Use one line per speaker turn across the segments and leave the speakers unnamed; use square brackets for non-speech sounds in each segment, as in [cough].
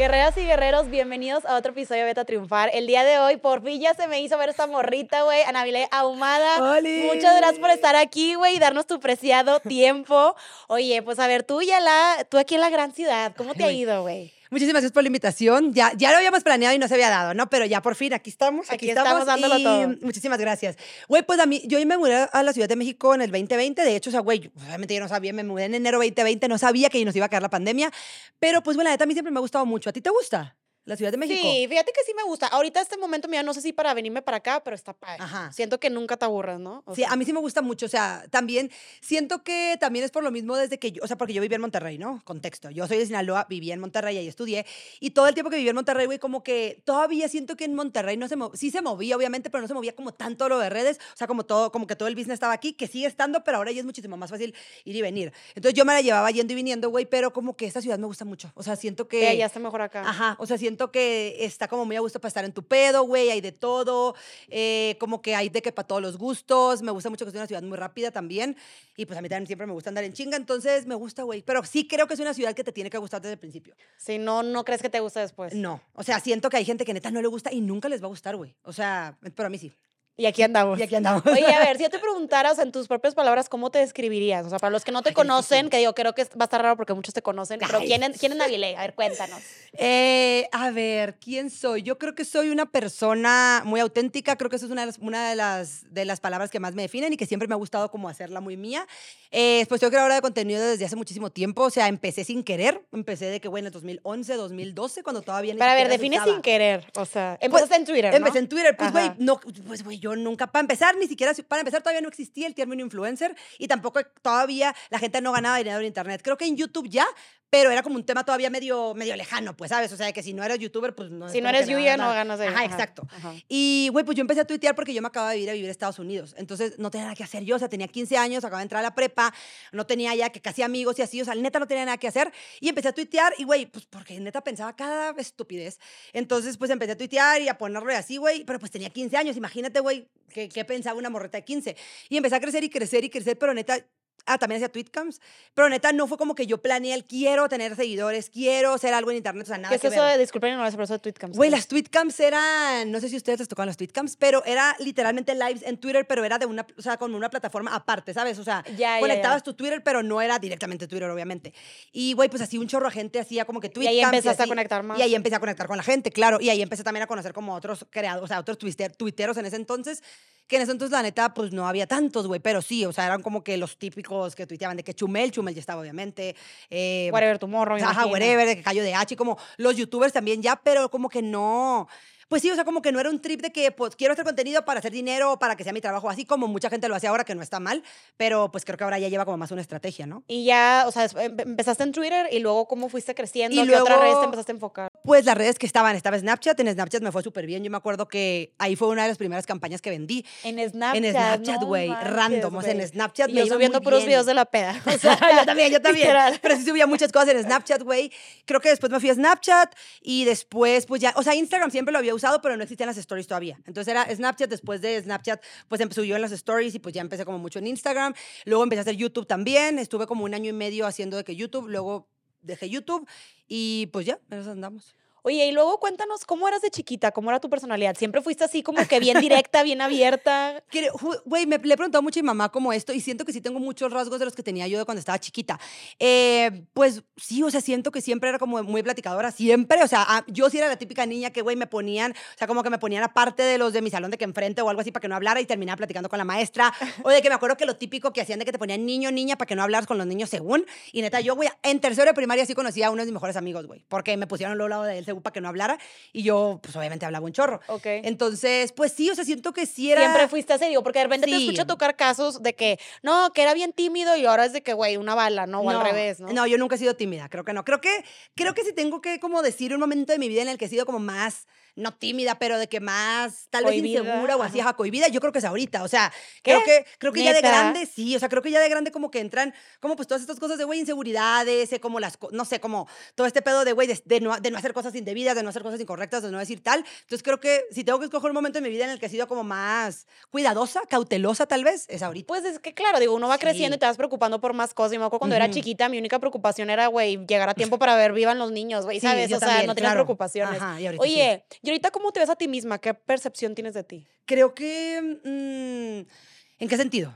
Guerreras y guerreros, bienvenidos a otro episodio de Beta Triunfar. El día de hoy, por fin ya se me hizo ver esta morrita, güey, Anabile Ahumada.
¡Oli!
Muchas gracias por estar aquí, güey, y darnos tu preciado tiempo. Oye, pues a ver, tú ya la, tú aquí en la gran ciudad, ¿cómo
Ay,
te ha ido, güey?
Muchísimas gracias por la invitación. Ya, ya lo habíamos planeado y no se había dado, ¿no? Pero ya por fin, aquí estamos.
Aquí
Aquí,
estamos dándolo
y
todo.
Muchísimas gracias. Güey, pues a mí, yo me mudé a la Ciudad de México en el 2020. De hecho, o sea, güey, obviamente yo no sabía, me mudé en enero 2020, no sabía que nos iba a caer la pandemia. Pero pues, bueno, la neta a mí siempre me ha gustado mucho. ¿A ti te gusta la Ciudad de México?
Sí, fíjate que sí me gusta. Ahorita este momento, mira, no sé si para venirme para acá, pero está padre.
Ajá.
Siento que nunca te aburres, ¿no? O
Sí,
sea,
a mí sí me gusta mucho, o sea, también siento que también es por lo mismo desde que yo, o sea, porque yo vivía en Monterrey, ¿no? Contexto, yo soy de Sinaloa, vivía en Monterrey, ahí estudié, y todo el tiempo que viví en Monterrey, güey, como que todavía siento que en Monterrey no se movía, sí se movía, obviamente, pero no se movía como tanto lo de redes, o sea, como todo, como que todo el business estaba aquí, que sigue estando, pero ahora ya es muchísimo más fácil ir y venir. Entonces yo me la llevaba yendo y viniendo, güey, pero como que esta ciudad me gusta mucho, o sea, siento que...
que ya está mejor acá.
Ajá, o sea, siento que está como muy a gusto para estar en tu pedo, güey, hay de todo, eh, como que hay de que para todos los gustos, me gusta mucho que es una ciudad muy rápida también, y pues a mí también siempre me gusta andar en chinga, entonces me gusta, güey, pero sí creo que es una ciudad que te tiene que gustar desde el principio.
Si no, no crees que te gusta después.
No, o sea, siento que hay gente que neta no le gusta y nunca les va a gustar, güey, o sea, pero a mí sí,
Y aquí andamos.
y aquí andamos.
Oye, a ver, si yo te [laughs] preguntara, o sea, en tus propias palabras, ¿cómo te describirías? O sea, para los que no te
Ay,
conocen, que digo, creo que va a estar raro porque muchos te conocen, pero. ¿quién es, quién es [laughs] Navilé? A ver, cuéntanos.
Eh, a ver, ¿quién soy? Yo creo que soy una persona muy auténtica, creo que eso es una de las, una de las, de las palabras que más me definen y que siempre me ha gustado como hacerla muy mía. Eh, pues soy creadora de contenido desde hace muchísimo tiempo, o sea, empecé sin querer, empecé de que, bueno, en el 2011, 2012, cuando todavía ni
Pero a ver, define sin querer. O sea, empezaste en Twitter, ¿no?
Empecé en Twitter, pues güey, no, pues güey, yo nunca, para empezar, ni siquiera, para empezar todavía no existía el término influencer y tampoco todavía la gente no ganaba dinero en internet. Creo que en YouTube ya, pero era como un tema todavía medio, medio lejano, pues, ¿sabes? O sea, que si no eres youtuber, pues no.
Si no eres
que
Yuya, no ganas de
Ajá, exacto. Y, güey, pues yo empecé a tuitear porque yo me acababa de vivir a vivir a Estados Unidos. Entonces, no tenía nada que hacer yo. O sea, tenía 15 años, acababa de entrar a la prepa, no tenía ya que casi amigos y así. O sea, neta no tenía nada que hacer. Y empecé a tuitear y, güey, pues porque neta pensaba cada estupidez. Entonces, pues empecé a tuitear y a ponerlo así, güey. Pero pues tenía 15 años. Imagínate, güey, ¿qué, qué pensaba una morreta de 15. Y empecé a crecer y crecer y crecer, pero neta... Ah, también hacía tweetcams, pero neta no fue como que yo planeé el quiero tener seguidores, quiero hacer algo en internet, o sea, nada
¿Qué es
que
eso
ver.
de, disculpen, no por eso de tweetcams?
Güey, las tweetcams eran, no sé si ustedes les tocaban las tweetcams, pero era literalmente lives en Twitter, pero era de una, o sea, con una plataforma aparte, ¿sabes? O sea,
Ya, ya, ya.
conectabas tu Twitter, pero no era directamente Twitter, obviamente. Y, güey, pues así un chorro de gente hacía como que
Y
tweetcams.
ahí empezaste a
así.
conectar más.
Y ahí empecé a conectar con la gente, claro. Y ahí empecé también a conocer como otros creados, o sea, otros twister- tuiteros en ese entonces, que en ese entonces, la neta, pues no había tantos, güey, pero sí, o sea, eran como que los típicos que tuiteaban de que Chumel, Chumel ya estaba, obviamente. Eh,
Whatever Tomorrow, me
Ajá, whatever, de que cayó de H, como los youtubers también ya, pero como que no. Pues sí, o sea, como que no era un trip de que pues quiero hacer contenido para hacer dinero, para que sea mi trabajo, así como mucha gente lo hace ahora, que no está mal, pero pues creo que ahora ya lleva como más una estrategia, ¿no?
Y ya, o sea, em- empezaste en Twitter y luego cómo fuiste creciendo,
Y
¿qué otra
luego-
red te empezaste a enfocar?
Pues las redes que estaban, estaba Snapchat, en Snapchat me fue súper bien, yo me acuerdo que ahí fue una de las primeras campañas que vendí.
En Snapchat.
en Snapchat, güey, random, o sea, en. Snapchat
Y
me
yo
iba
subiendo puros videos de la peda. [laughs] O sea,
yo también, yo [laughs] también.
literal.
Pero sí subía muchas cosas en Snapchat, güey. Creo que después me fui a Snapchat y después, pues ya, o sea, Instagram siempre lo había usado, pero no existían las stories todavía. Entonces era Snapchat, después de Snapchat, pues empezó yo en las stories y pues ya empecé como mucho en Instagram. Luego empecé a hacer YouTube también. Estuve como un año y medio haciendo de que YouTube, luego dejé YouTube y pues ya, en eso andamos.
Oye, y luego cuéntanos cómo eras de chiquita, cómo era tu personalidad. ¿Siempre fuiste así como que bien directa, bien abierta? [laughs]
Güey, me le he preguntado mucho a mi mamá como esto y siento que sí tengo muchos rasgos de los que tenía yo de cuando estaba chiquita. Eh, pues sí, o sea, siento que siempre era como muy platicadora, siempre. O sea, ah, yo sí era la típica niña que, güey, me ponían, o sea, como que me ponían aparte de los de mi salón de que enfrente o algo así para que no hablara y terminaba platicando con la maestra. O de que me acuerdo que lo típico que hacían de que te ponían niño, niña para que no hablaras con los niños según. Y neta, yo, güey, en tercero de primaria sí conocí a uno de mis mejores amigos, güey, porque me pusieron al lado de él para que no hablara y yo, pues obviamente hablaba un chorro.
Ok.
Entonces, pues sí, o sea, siento que sí era...
Siempre fuiste así, digo, porque de repente te escucho tocar casos de que, no, que era bien tímido y ahora es de que, güey, una bala, ¿no? O al revés, ¿no?
No, yo nunca he sido tímida, creo que no. Creo que, creo que si tengo que como decir un momento de mi vida en el que he sido como más no tímida, pero de que más, tal vez
Cohibida,
insegura o así,
ajá.
cohibida, yo creo que es ahorita. O sea,
¿Qué?
creo que, creo que ya de grande, sí, o sea, creo que ya de grande como que entran, como pues todas estas cosas de, güey, inseguridades, eh, como las, no sé, como todo este pedo de, güey, de, de no, de no hacer cosas indebidas, de no hacer cosas incorrectas, de no decir tal. Entonces creo que si tengo que escoger un momento en mi vida en el que he sido como más cuidadosa, cautelosa tal vez, es ahorita.
Pues es que, claro, digo, uno va creciendo y te vas preocupando por más cosas. Y me acuerdo cuando era chiquita, mi única preocupación era, güey, llegar a tiempo para ver vivan los niños, güey,
Sí,
¿sabes?
yo
o sea, no tenías
claro.
preocupaciones.
Ajá, y ahorita sí.
Oye, ¿y ahorita cómo te ves a ti misma? ¿Qué percepción tienes de ti?
Creo que... mm, ¿En qué sentido?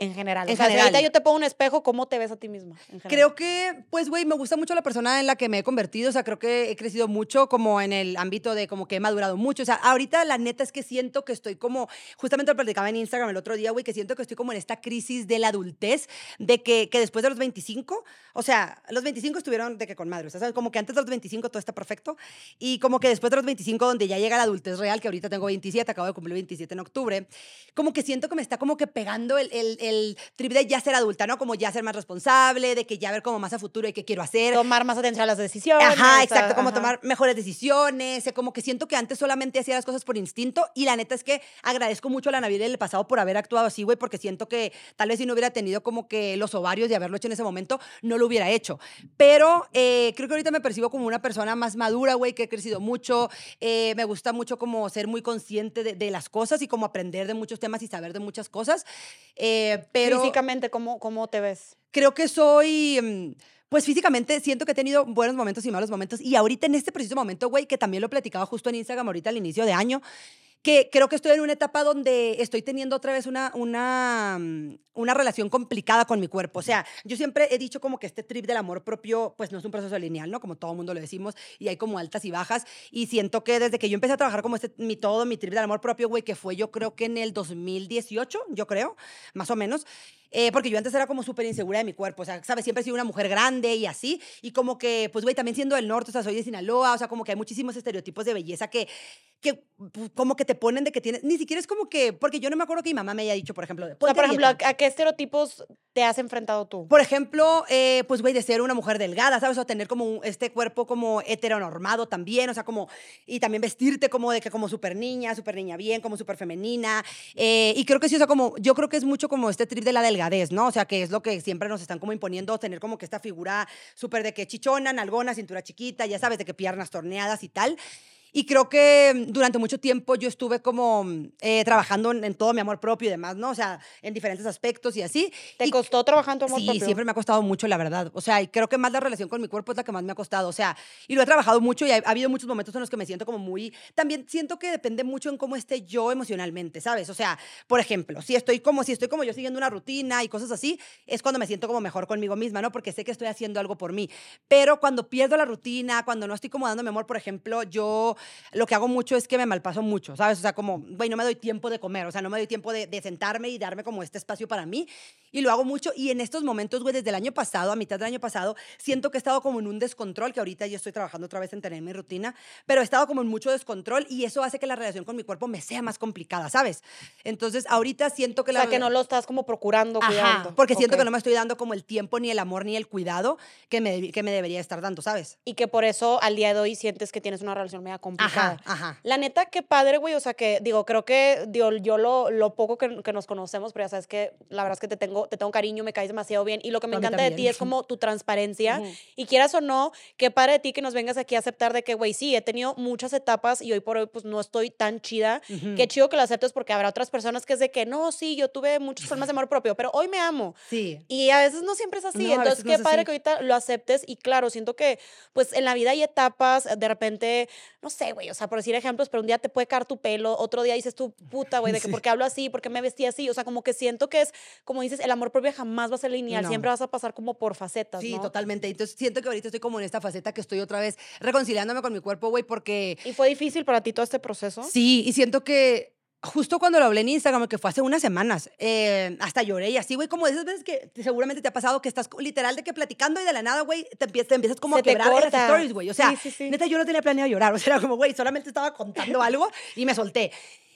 En general.
En
o sea, si
general.
ahorita yo te pongo un espejo, ¿cómo te ves a ti misma?
Creo que, pues, güey, me gusta mucho la persona en la que me he convertido. O sea, creo que he crecido mucho como en el ámbito de como que he madurado mucho. O sea, ahorita la neta es que siento que estoy como, justamente lo platicaba en Instagram el otro día, güey, que siento que estoy como en esta crisis de la adultez, de que, que después de los 25, o sea, los 25 estuvieron de que con madre. O sea, como que antes de los 25 todo está perfecto. Y como que después de los 25, donde ya llega la adultez real, que ahorita tengo 27, acabo de cumplir 27 en octubre, como que siento que me está como que pegando el, el, el trip de ya ser adulta, ¿no? Como ya ser más responsable, de que ya ver como más a futuro y qué quiero hacer.
Tomar más atención a las decisiones.
Ajá, exacto, como
ajá.
tomar mejores decisiones, eh, como que siento que antes solamente hacía las cosas por instinto y la neta es que agradezco mucho a la Navidad del pasado por haber actuado así, güey, porque siento que tal vez si no hubiera tenido como que los ovarios de haberlo hecho en ese momento, no lo hubiera hecho. Pero eh, creo que ahorita me percibo como una persona más madura, güey, que he crecido mucho, eh, me gusta mucho como ser muy consciente de, de las cosas y como aprender de muchos temas y saber de muchas cosas, eh, pero...
Físicamente, ¿cómo, ¿cómo te ves?
creo que soy, mm, pues físicamente siento que he tenido buenos momentos y malos momentos. Y ahorita en este preciso momento, güey, que también lo platicaba justo en Instagram ahorita al inicio de año, que creo que estoy en una etapa donde estoy teniendo otra vez una, una, mm, una relación complicada con mi cuerpo. O sea, yo siempre he dicho como que este trip del amor propio, pues no es un proceso lineal, ¿no? Como todo mundo lo decimos, y hay como altas y bajas. Y siento que desde que yo empecé a trabajar como este, mi todo, mi trip del amor propio, güey, que fue yo creo que en el 2018, yo creo, más o menos, eh, porque yo antes era como súper insegura de mi cuerpo, o sea, ¿sabes? Siempre he sido una mujer grande y así, y como que, pues, güey, también siendo del norte, o sea, soy de Sinaloa, o sea, como que hay muchísimos estereotipos de belleza que, que pues, como que te ponen de que tienes, ni siquiera es como que, porque yo no me acuerdo que mi mamá me haya dicho, por ejemplo, de,
O sea,
"Ponte
por ejemplo,
dieta".
¿a, a qué estereotipos te has enfrentado tú?
Por ejemplo, eh, pues, güey, de ser una mujer delgada, ¿sabes? O tener como un- este cuerpo como heteronormado también, o sea, como, y también vestirte como de que como súper niña, súper niña bien, como súper femenina. eh, y creo que sí, o sea, como, yo creo que es mucho como este trip de la delgadez, ¿no? O sea, que es lo que siempre nos están como imponiendo, tener como que esta figura súper de que chichona, nalgona, cintura chiquita, ya sabes, de que piernas torneadas y tal. Y creo que mm, durante mucho tiempo yo estuve como mm, eh, trabajando en, en todo mi amor propio y demás, ¿no? O sea, en diferentes aspectos y así.
¿Te
Y-
costó trabajar en tu amor
Sí,
propio?
siempre me ha costado mucho, la verdad. O sea, y creo que más la relación con mi cuerpo es la que más me ha costado. O sea, y lo he trabajado mucho y ha, ha habido muchos momentos en los que me siento como muy... También siento que depende mucho en cómo esté yo emocionalmente, ¿sabes? O sea, por ejemplo, si estoy como, si estoy como yo siguiendo una rutina y cosas así, es cuando me siento como mejor conmigo misma, ¿no? Porque sé que estoy haciendo algo por mí. Pero cuando pierdo la rutina, cuando no estoy como dándome amor, por ejemplo, yo lo que hago mucho es que me malpaso mucho, ¿sabes? O sea, como, güey, no me doy tiempo de comer, o sea, no me doy tiempo de, de sentarme y darme como este espacio para mí. Y lo hago mucho. Y en estos momentos, güey, desde el año pasado, a mitad del año pasado, siento que he estado como en un descontrol, que ahorita ya estoy trabajando otra vez en tener mi rutina, pero he estado como en mucho descontrol y eso hace que la relación con mi cuerpo me sea más complicada, ¿sabes? Entonces, ahorita siento que
O
la...
sea, que no lo estás como procurando,
Ajá,
cuidando.
porque siento que no me estoy dando como el tiempo, ni el amor, ni el cuidado que me, que me debería estar dando, ¿sabes?
Y que por eso al día de hoy sientes que tienes una relación media complicada.
Ajá, ajá.
La neta, qué padre, güey. O sea, que digo, creo que digo, yo lo, lo poco que, que nos conocemos, pero ya sabes que la verdad es que te tengo, te tengo cariño, me caes demasiado bien. Y lo que me encanta de ti es como tu transparencia. Y quieras o no, qué padre de ti que nos vengas aquí a aceptar de que, güey, sí, he tenido muchas etapas y hoy por hoy, pues no estoy tan chida.
Ujú.
Qué chido que lo aceptes porque habrá otras personas que es de que, no, sí, yo tuve muchos [laughs] problemas de amor propio, pero hoy me amo.
Sí.
Y a veces no siempre es así.
No,
Entonces,
no
qué padre
así.
que ahorita lo aceptes. Y claro, siento que, pues, en la vida hay etapas, de repente, no sé, güey, o sea, por decir ejemplos, pero un día te puede caer tu pelo, otro día dices tú, puta, güey, de que
Sí.
por qué hablo así, por qué me vestí así. O sea, como que siento que es, como dices, el amor propio jamás va a ser lineal.
No.
Siempre vas a pasar como por facetas,
Sí,
¿no?
totalmente. Entonces siento que ahorita estoy como en esta faceta que estoy otra vez reconciliándome con mi cuerpo, güey, porque
¿Y fue difícil para ti todo este proceso?
sí, y siento que justo cuando lo hablé en Instagram, que fue hace unas semanas, eh, hasta lloré y así, güey, como de esas veces que te- seguramente te ha pasado que estás literal de que platicando y de la nada, güey, te, empiezas, te empiezas como
Se
a quebrar en las stories, güey. O sea,
Sí, sí, sí.
neta, yo no tenía planeado llorar. [laughs] O sea, era como, güey, solamente estaba contando [laughs] algo y me solté.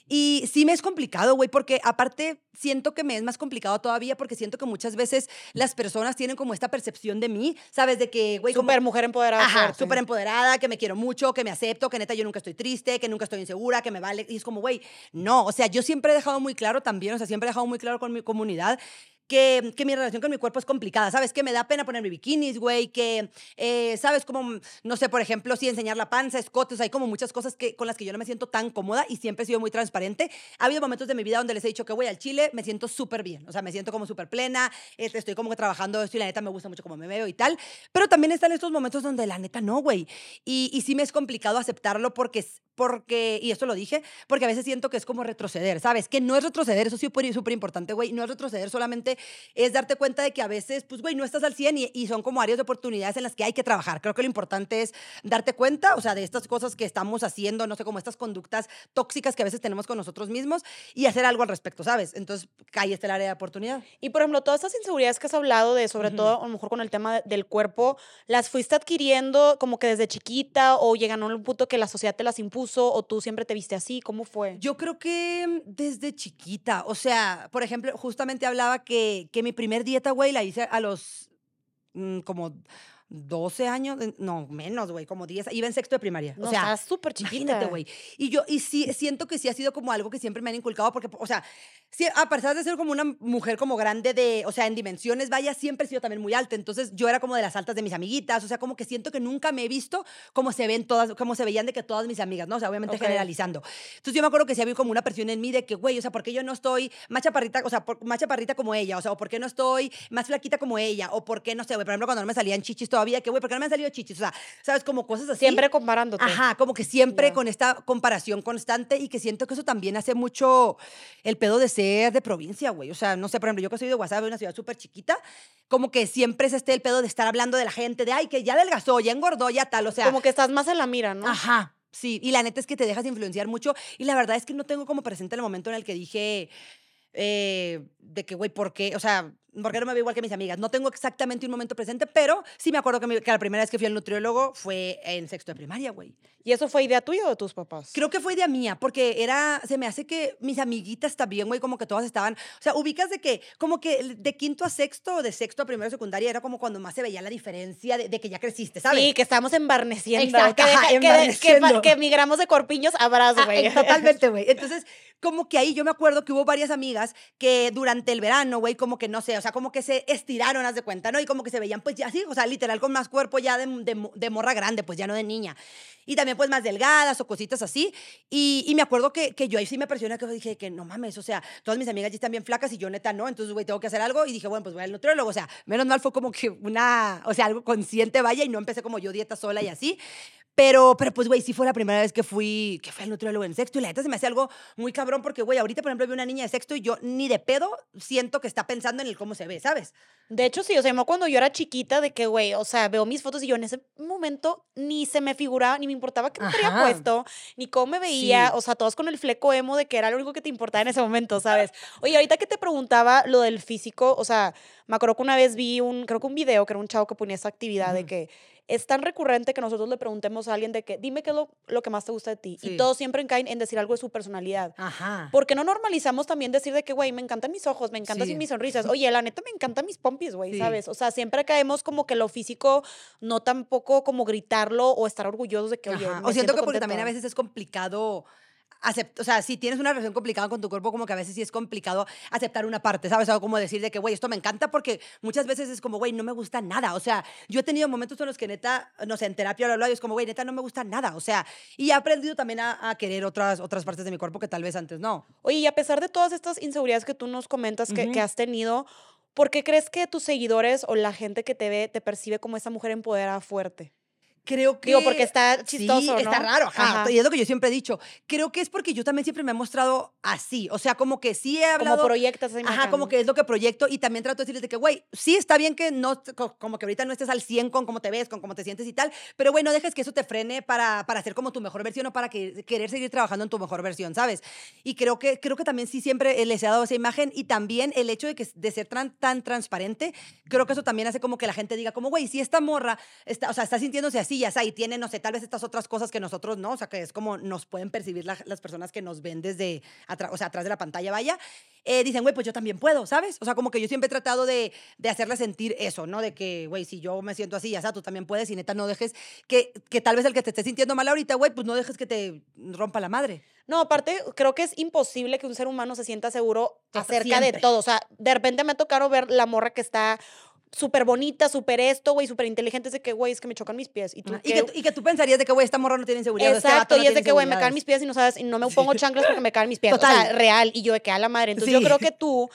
Y sí me es complicado, güey, porque aparte siento que me es más complicado todavía porque siento que muchas veces las personas tienen como esta percepción de mí, ¿sabes? De que, güey, como...
Súper mujer empoderada.
Ajá, súper empoderada, que me quiero mucho, que me acepto, que neta yo nunca estoy triste, que nunca estoy insegura, que me vale. Y es como, güey, no, o sea, yo siempre he dejado muy claro también, o sea, siempre he dejado muy claro con mi comunidad que, que mi relación con mi cuerpo es complicada, ¿sabes? Que me da pena ponerme bikinis, güey, que, eh, ¿sabes? Como, no sé, por ejemplo, si enseñar la panza, escotes, hay como muchas cosas que, con las que yo no me siento tan cómoda y siempre he sido muy transparente. Ha habido momentos de mi vida donde les he dicho que voy al Chile, me siento súper bien, o sea, me siento como súper plena, este, estoy como que trabajando esto y la neta me gusta mucho cómo me veo y tal, pero también están estos momentos donde la neta no, güey. Y, y sí me es complicado aceptarlo porque porque, y esto lo dije, porque a veces siento que es como retroceder, ¿sabes? Que no es retroceder, eso sí es súper importante, güey, no es retroceder, solamente es darte cuenta de que a veces, pues, güey, no estás al 100 y, y, son como áreas de oportunidades en las que hay que trabajar. Creo que lo importante es darte cuenta, o sea, de estas cosas que estamos haciendo, no sé, como estas conductas tóxicas que a veces tenemos con nosotros mismos y hacer algo al respecto, ¿sabes? Entonces, ahí está el área de oportunidad.
Y, por ejemplo, todas estas inseguridades que has hablado de, sobre uh -huh. todo, a lo mejor con el tema del cuerpo, ¿las fuiste adquiriendo como que desde chiquita o llegaron a un punto que la sociedad te las impuso o tú siempre te viste así? ¿Cómo fue?
Yo creo que desde chiquita. O sea, por ejemplo, justamente hablaba que, que mi primer dieta, güey, la hice a los mmm, como 12 años, no, menos, güey, como 10, iba en sexto de primaria.
No,
o sea,
súper chiquita.
güey. Y yo, y sí, siento que sí ha sido como algo que siempre me han inculcado, porque, o sea, sí, a pesar de ser como una mujer como grande de, o sea, en dimensiones, vaya, siempre he sido también muy alta. Entonces, yo era como de las altas de mis amiguitas, o sea, como que siento que nunca me he visto como se ven todas, como se veían de que todas mis amigas, ¿no? O sea, obviamente okay. generalizando. Entonces, yo me acuerdo que sí había como una presión en mí de que, güey, o sea, ¿por qué yo no estoy más chaparrita, o sea, por, más chaparrita como ella? O sea, o ¿por qué no estoy más flaquita como ella? O ¿por qué, no sé, güey, por ejemplo, cuando no me salían chichis todavía, que, güey, ¿por qué no me han salido chichis? O sea, ¿sabes? Como cosas así.
Siempre comparándote.
Ajá, como que siempre yeah. con esta comparación constante y que siento que eso también hace mucho el pedo de ser de provincia, güey. O sea, no sé, por ejemplo, yo que soy de Guasave, una ciudad súper chiquita, como que siempre es este el pedo de estar hablando de la gente, de, ay, que ya adelgazó, ya engordó, ya tal, o sea.
Como que estás más en la mira, ¿no?
Ajá. Sí, y la neta es que te dejas influenciar mucho. Y la verdad es que no tengo como presente el momento en el que dije, eh, de que, güey, ¿por qué? O sea, ¿por qué no me veo igual que mis amigas? No tengo exactamente un momento presente, pero sí me acuerdo que, mi, que la primera vez que fui al nutriólogo fue en sexto de primaria, güey.
¿Y eso fue idea tuya o de tus papás?
Creo que fue idea mía, porque era, se me hace que mis amiguitas también, güey, como que todas estaban, o sea, ubicas de que, como que de quinto a sexto, o de sexto a primero a secundaria, era como cuando más se veía la diferencia de, de que ya creciste, ¿sabes?
Sí, que estábamos embarneciendo.
Exacto,
que,
ajá,
que,
embarneciendo.
que, que, migramos de corpiños a brazos, güey.
Ah, totalmente, güey. Entonces, como que ahí yo me acuerdo que hubo varias amigas que durante el verano, güey, como que no sé, o sea, como que se estiraron, haz de cuenta, ¿no? Y como que se veían, pues ya así, o sea, literal con más cuerpo ya de, morra grande, pues ya no de niña. Y también, pues más delgadas o cositas así. Y, me acuerdo que, que, yo ahí sí me presioné, que dije que no mames, o sea, todas mis amigas ya están bien flacas y yo neta no, entonces, güey, tengo que hacer algo. Y dije, bueno, pues voy al nutriólogo. O sea, menos mal fue como que una, o sea, algo consciente, vaya, y no empecé como yo dieta sola y así. Pero, pero pues, güey, sí fue la primera vez que fui, que fui al nutriólogo en sexto y la neta se me hace algo muy cabrón porque, güey, ahorita, por ejemplo, veo una niña de sexto y yo ni de pedo siento que está pensando en el cómo se ve, ¿sabes?
De hecho, sí, o sea, cuando yo era chiquita, de que, güey, o sea, veo mis fotos y yo en ese momento ni se me figuraba, ni me importaba qué me había puesto, ni cómo me veía, sí. o sea, todos con el fleco emo de que era lo único que te importaba en ese momento, ¿sabes? Oye, ahorita que te preguntaba lo del físico, o sea, me acuerdo que una vez vi un, creo que un video, que era un chavo que ponía esa actividad uh -huh. de que es tan recurrente que nosotros le preguntemos a alguien de que, dime qué es lo, lo que más te gusta de ti. Sí. Y todos siempre caen en decir algo de su personalidad.
Ajá.
Porque no normalizamos también decir de que, güey, me encantan mis ojos, me encantan sí. mis sonrisas. [laughs] Oye, la neta me encantan mis pompis, güey, sí. ¿sabes? O sea, siempre caemos como que lo físico, no tampoco como gritarlo o estar orgullosos de que, oye.
O siento que porque también a veces es complicado Acept, o sea, si tienes una relación complicada con tu cuerpo, como que a veces sí es complicado aceptar una parte, ¿sabes? O como decir de que, güey, esto me encanta, porque muchas veces es como, güey, no me gusta nada. O sea, yo he tenido momentos en los que neta, no sé, en terapia lo hablo y es como, güey, neta, no me gusta nada. O sea, y he aprendido también a, a, querer otras, otras partes de mi cuerpo que tal vez antes no.
Oye, y a pesar de todas estas inseguridades que tú nos comentas que, uh -huh. que has tenido, ¿por qué crees que tus seguidores o la gente que te ve te percibe como esa mujer empoderada fuerte?
Creo que.
Digo, porque está chistoso.
Sí,
¿no?
está raro, ajá, ajá. Y es lo que yo siempre he dicho. Creo que es porque yo también siempre me he mostrado así. O sea, como que sí he hablado.
Como proyectas esa
Ajá, como que es lo que proyecto. Y también trato de decirles de que, güey, sí está bien que no. Como que ahorita no estés al 100 con cómo te ves, con cómo te sientes y tal. Pero, güey, no dejes que eso te frene para, para ser como tu mejor versión o para que, querer seguir trabajando en tu mejor versión, ¿sabes? Y creo que, creo que también sí siempre les he dado esa imagen. Y también el hecho de, que, de ser tan, tan transparente, creo que eso también hace como que la gente diga, como, güey, si esta morra, está, o sea, está sintiéndose así sea, y tiene, no sé, tal vez estas otras cosas que nosotros no, o sea, que es como nos pueden percibir las personas que nos ven desde, o sea, atrás de la pantalla, vaya, eh, dicen, güey, pues yo también puedo, ¿sabes? O sea, como que yo siempre he tratado de, de hacerle sentir eso, ¿no? De que, güey, si yo me siento así, ya sea, tú también puedes, y neta, no dejes que, que tal vez el que te esté sintiendo mal ahorita, güey, pues no dejes que te rompa la madre.
No, aparte, creo que es imposible que un ser humano se sienta seguro acerca de todo. O sea, de repente me ha tocado ver la morra que está súper bonita, súper esto, güey, súper inteligente, es de que, güey, es que me chocan mis pies. Y, tú,
y, que, y que tú pensarías de que, güey, esta morra no tiene inseguridad.
Este Exacto, y es de que, güey, me caen mis pies y no sabes, y no me pongo chanclas porque me caen mis pies. Total. O sea, real. Y yo de que a la madre. Entonces yo creo que tú,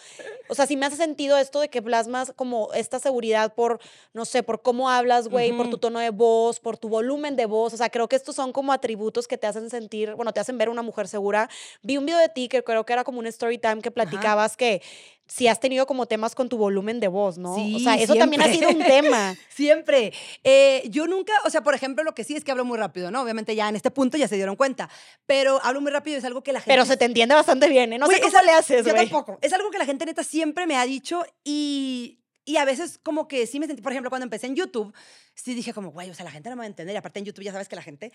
o sea, sí me hace sentido esto de que plasmas como esta seguridad por, no sé, por cómo hablas, güey, por tu tono de voz, por tu volumen de voz. O sea, creo que estos son como atributos que te hacen sentir, bueno, te hacen ver una mujer segura. Vi un video de ti que creo que era como un story time que platicabas que si has tenido como temas con tu volumen de voz, ¿no?
Sí,
o sea, eso también ha sido un tema. [laughs]
siempre. Eh, yo nunca, o sea, por ejemplo, lo que sí es que hablo muy rápido, ¿no? Obviamente ya en este punto ya se dieron cuenta, pero hablo muy rápido es algo que la gente...
Pero se te entiende bastante bien, ¿eh? No sé cómo le haces,
Yo tampoco. Es algo que la gente neta siempre me ha dicho y y a veces como que sí me sentí, por ejemplo, cuando empecé en YouTube, sí dije como, güey, o sea, la gente no me va a entender. Y aparte en YouTube ya sabes que la gente...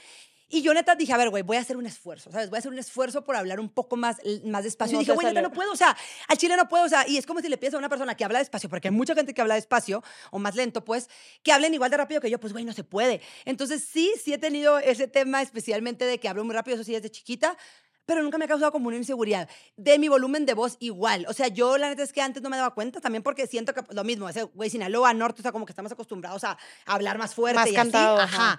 Y yo neta dije, a ver, güey, voy a hacer un esfuerzo, ¿sabes? Voy a hacer un esfuerzo por hablar un poco más, más despacio. y dije, güey, neta no puedo, o sea, al chile no puedo, o sea, y es como si le pides a una persona que habla despacio, porque hay mucha gente que habla despacio o más lento, pues, que hablen igual de rápido que yo, pues, güey, no se puede. Entonces sí, sí he tenido ese tema especialmente de que hablo muy rápido, eso sí, desde chiquita, pero nunca me ha causado como una inseguridad. De mi volumen de voz igual. O sea, yo la neta es que antes no me daba cuenta, también porque siento que lo mismo, ese güey Sinaloa, Norte, o sea, como que estamos acostumbrados a, hablar más fuerte más y cantado, así. Ajá.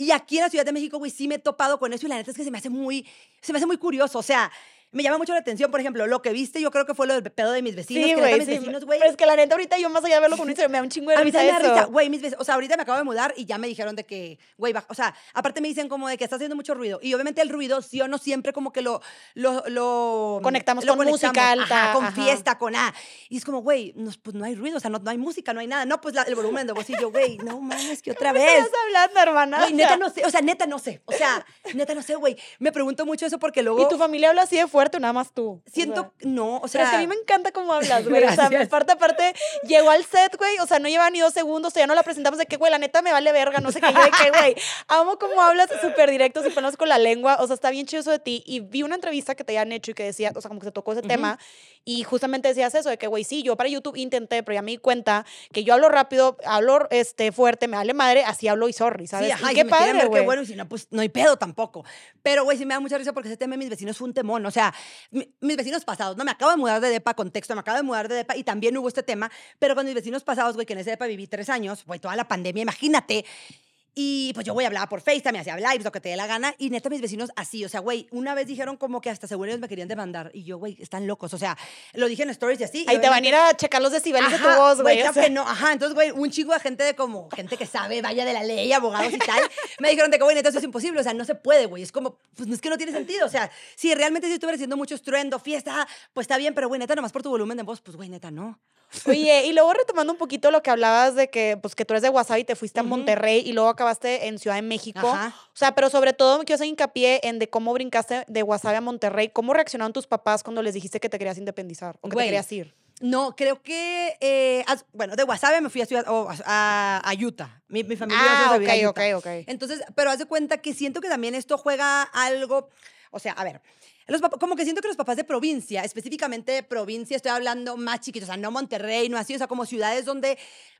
Y aquí en la Ciudad de México, güey, sí me he topado con eso y la neta es que se me hace muy, se me hace muy curioso. O sea, me llama mucho la atención, por ejemplo, lo que viste, yo creo que fue lo del pedo de mis vecinos. Sí, güey. Mis vecinos, güey.
Pero es que la neta, ahorita yo más allá de verlo con Instagram, me da un chingo de risa. A mí me da risa,
güey, mis vecinos. O sea, ahorita me acabo de mudar y ya me dijeron de que, güey, o sea, aparte me dicen como de que está haciendo mucho ruido. Y obviamente el ruido, sí o no, siempre como que lo. lo, lo
conectamos con música alta.
con fiesta, con A. Y es como, güey, no, pues no hay ruido, o sea, no, no hay música, no hay nada. No, pues el volumen de voz y yo, güey, no mames, que otra vez. ¿Qué
estás hablando, hermana?
Güey, neta no sé, o sea, neta no sé. O sea, neta no sé, güey. Me pregunto mucho eso porque luego.
¿Y tu familia habla así de fuerte nada más tú?
Siento, no, o sea.
Pero es que a mí me encanta cómo hablas, [laughs] güey. o sea, aparte, aparte, llegó al set, güey, o sea, no lleva ni dos segundos, o sea, ya no la presentamos de que, güey, la neta me vale verga, no sé qué, yo de qué, güey. [laughs] Amo cómo hablas súper directo, pelos con la lengua, o sea, está bien chido eso de ti. Y vi una entrevista que te habían hecho y que decía, o sea, como que se tocó ese tema, y justamente decías eso, de que, güey, sí, yo para YouTube intenté, pero ya me di cuenta que yo hablo rápido, hablo este, fuerte, me vale madre, así hablo y sorry, ¿sabes?
Sí, y qué padre, güey. bueno, y si no, pues no hay pedo tampoco. Pero, güey, sí me da mucha risa porque ese tema de mis vecinos fue un temón, o sea, mis vecinos pasados, no me acabo de mudar de depa, contexto, me acabo de mudar de depa y también hubo este tema, pero con mis vecinos pasados, güey, que en ese depa viví tres años, güey, toda la pandemia, imagínate, y pues yo voy a hablar por FaceTime, me hacía lives, lo que te dé la gana. Y neta, mis vecinos así, o sea, güey, una vez dijeron como que hasta seguro ellos me querían demandar. Y yo, güey, están locos. O sea, lo dije en stories y así.
Ahí te van a ir a checar los decibeles de tu voz, güey.
O sea. que no, ajá. Entonces, güey, un chico de gente de como, gente que sabe, vaya de la ley, abogados y tal, [laughs] me dijeron de que, güey, neta, eso es imposible. O sea, no se puede, güey. Es como, pues es que no tiene sentido. O sea, si realmente si estuviera haciendo mucho estruendo, fiesta, pues está bien, pero, güey, neta, nomás por tu volumen de voz, pues, güey, neta, no.
Oye, y luego retomando un poquito lo que hablabas de que, pues, que tú eres de Wasabi y te fuiste a Monterrey y luego acabaste en Ciudad de México. O sea, pero sobre todo me quiero hacer hincapié en de cómo brincaste de Wasabi a Monterrey. ¿Cómo reaccionaron tus papás cuando les dijiste que te querías independizar o que te querías ir?
No, creo que, eh, bueno, de Wasabi me fui a, ciudad, a, Utah. Mi, mi familia ah,
ok, a ok, ok.
Entonces, pero haz de cuenta que siento que también esto juega algo, o sea, a ver, los como que siento que los papás de provincia, específicamente de provincia, estoy hablando más chiquitos, o sea, no Monterrey, no así, o sea, como ciudades donde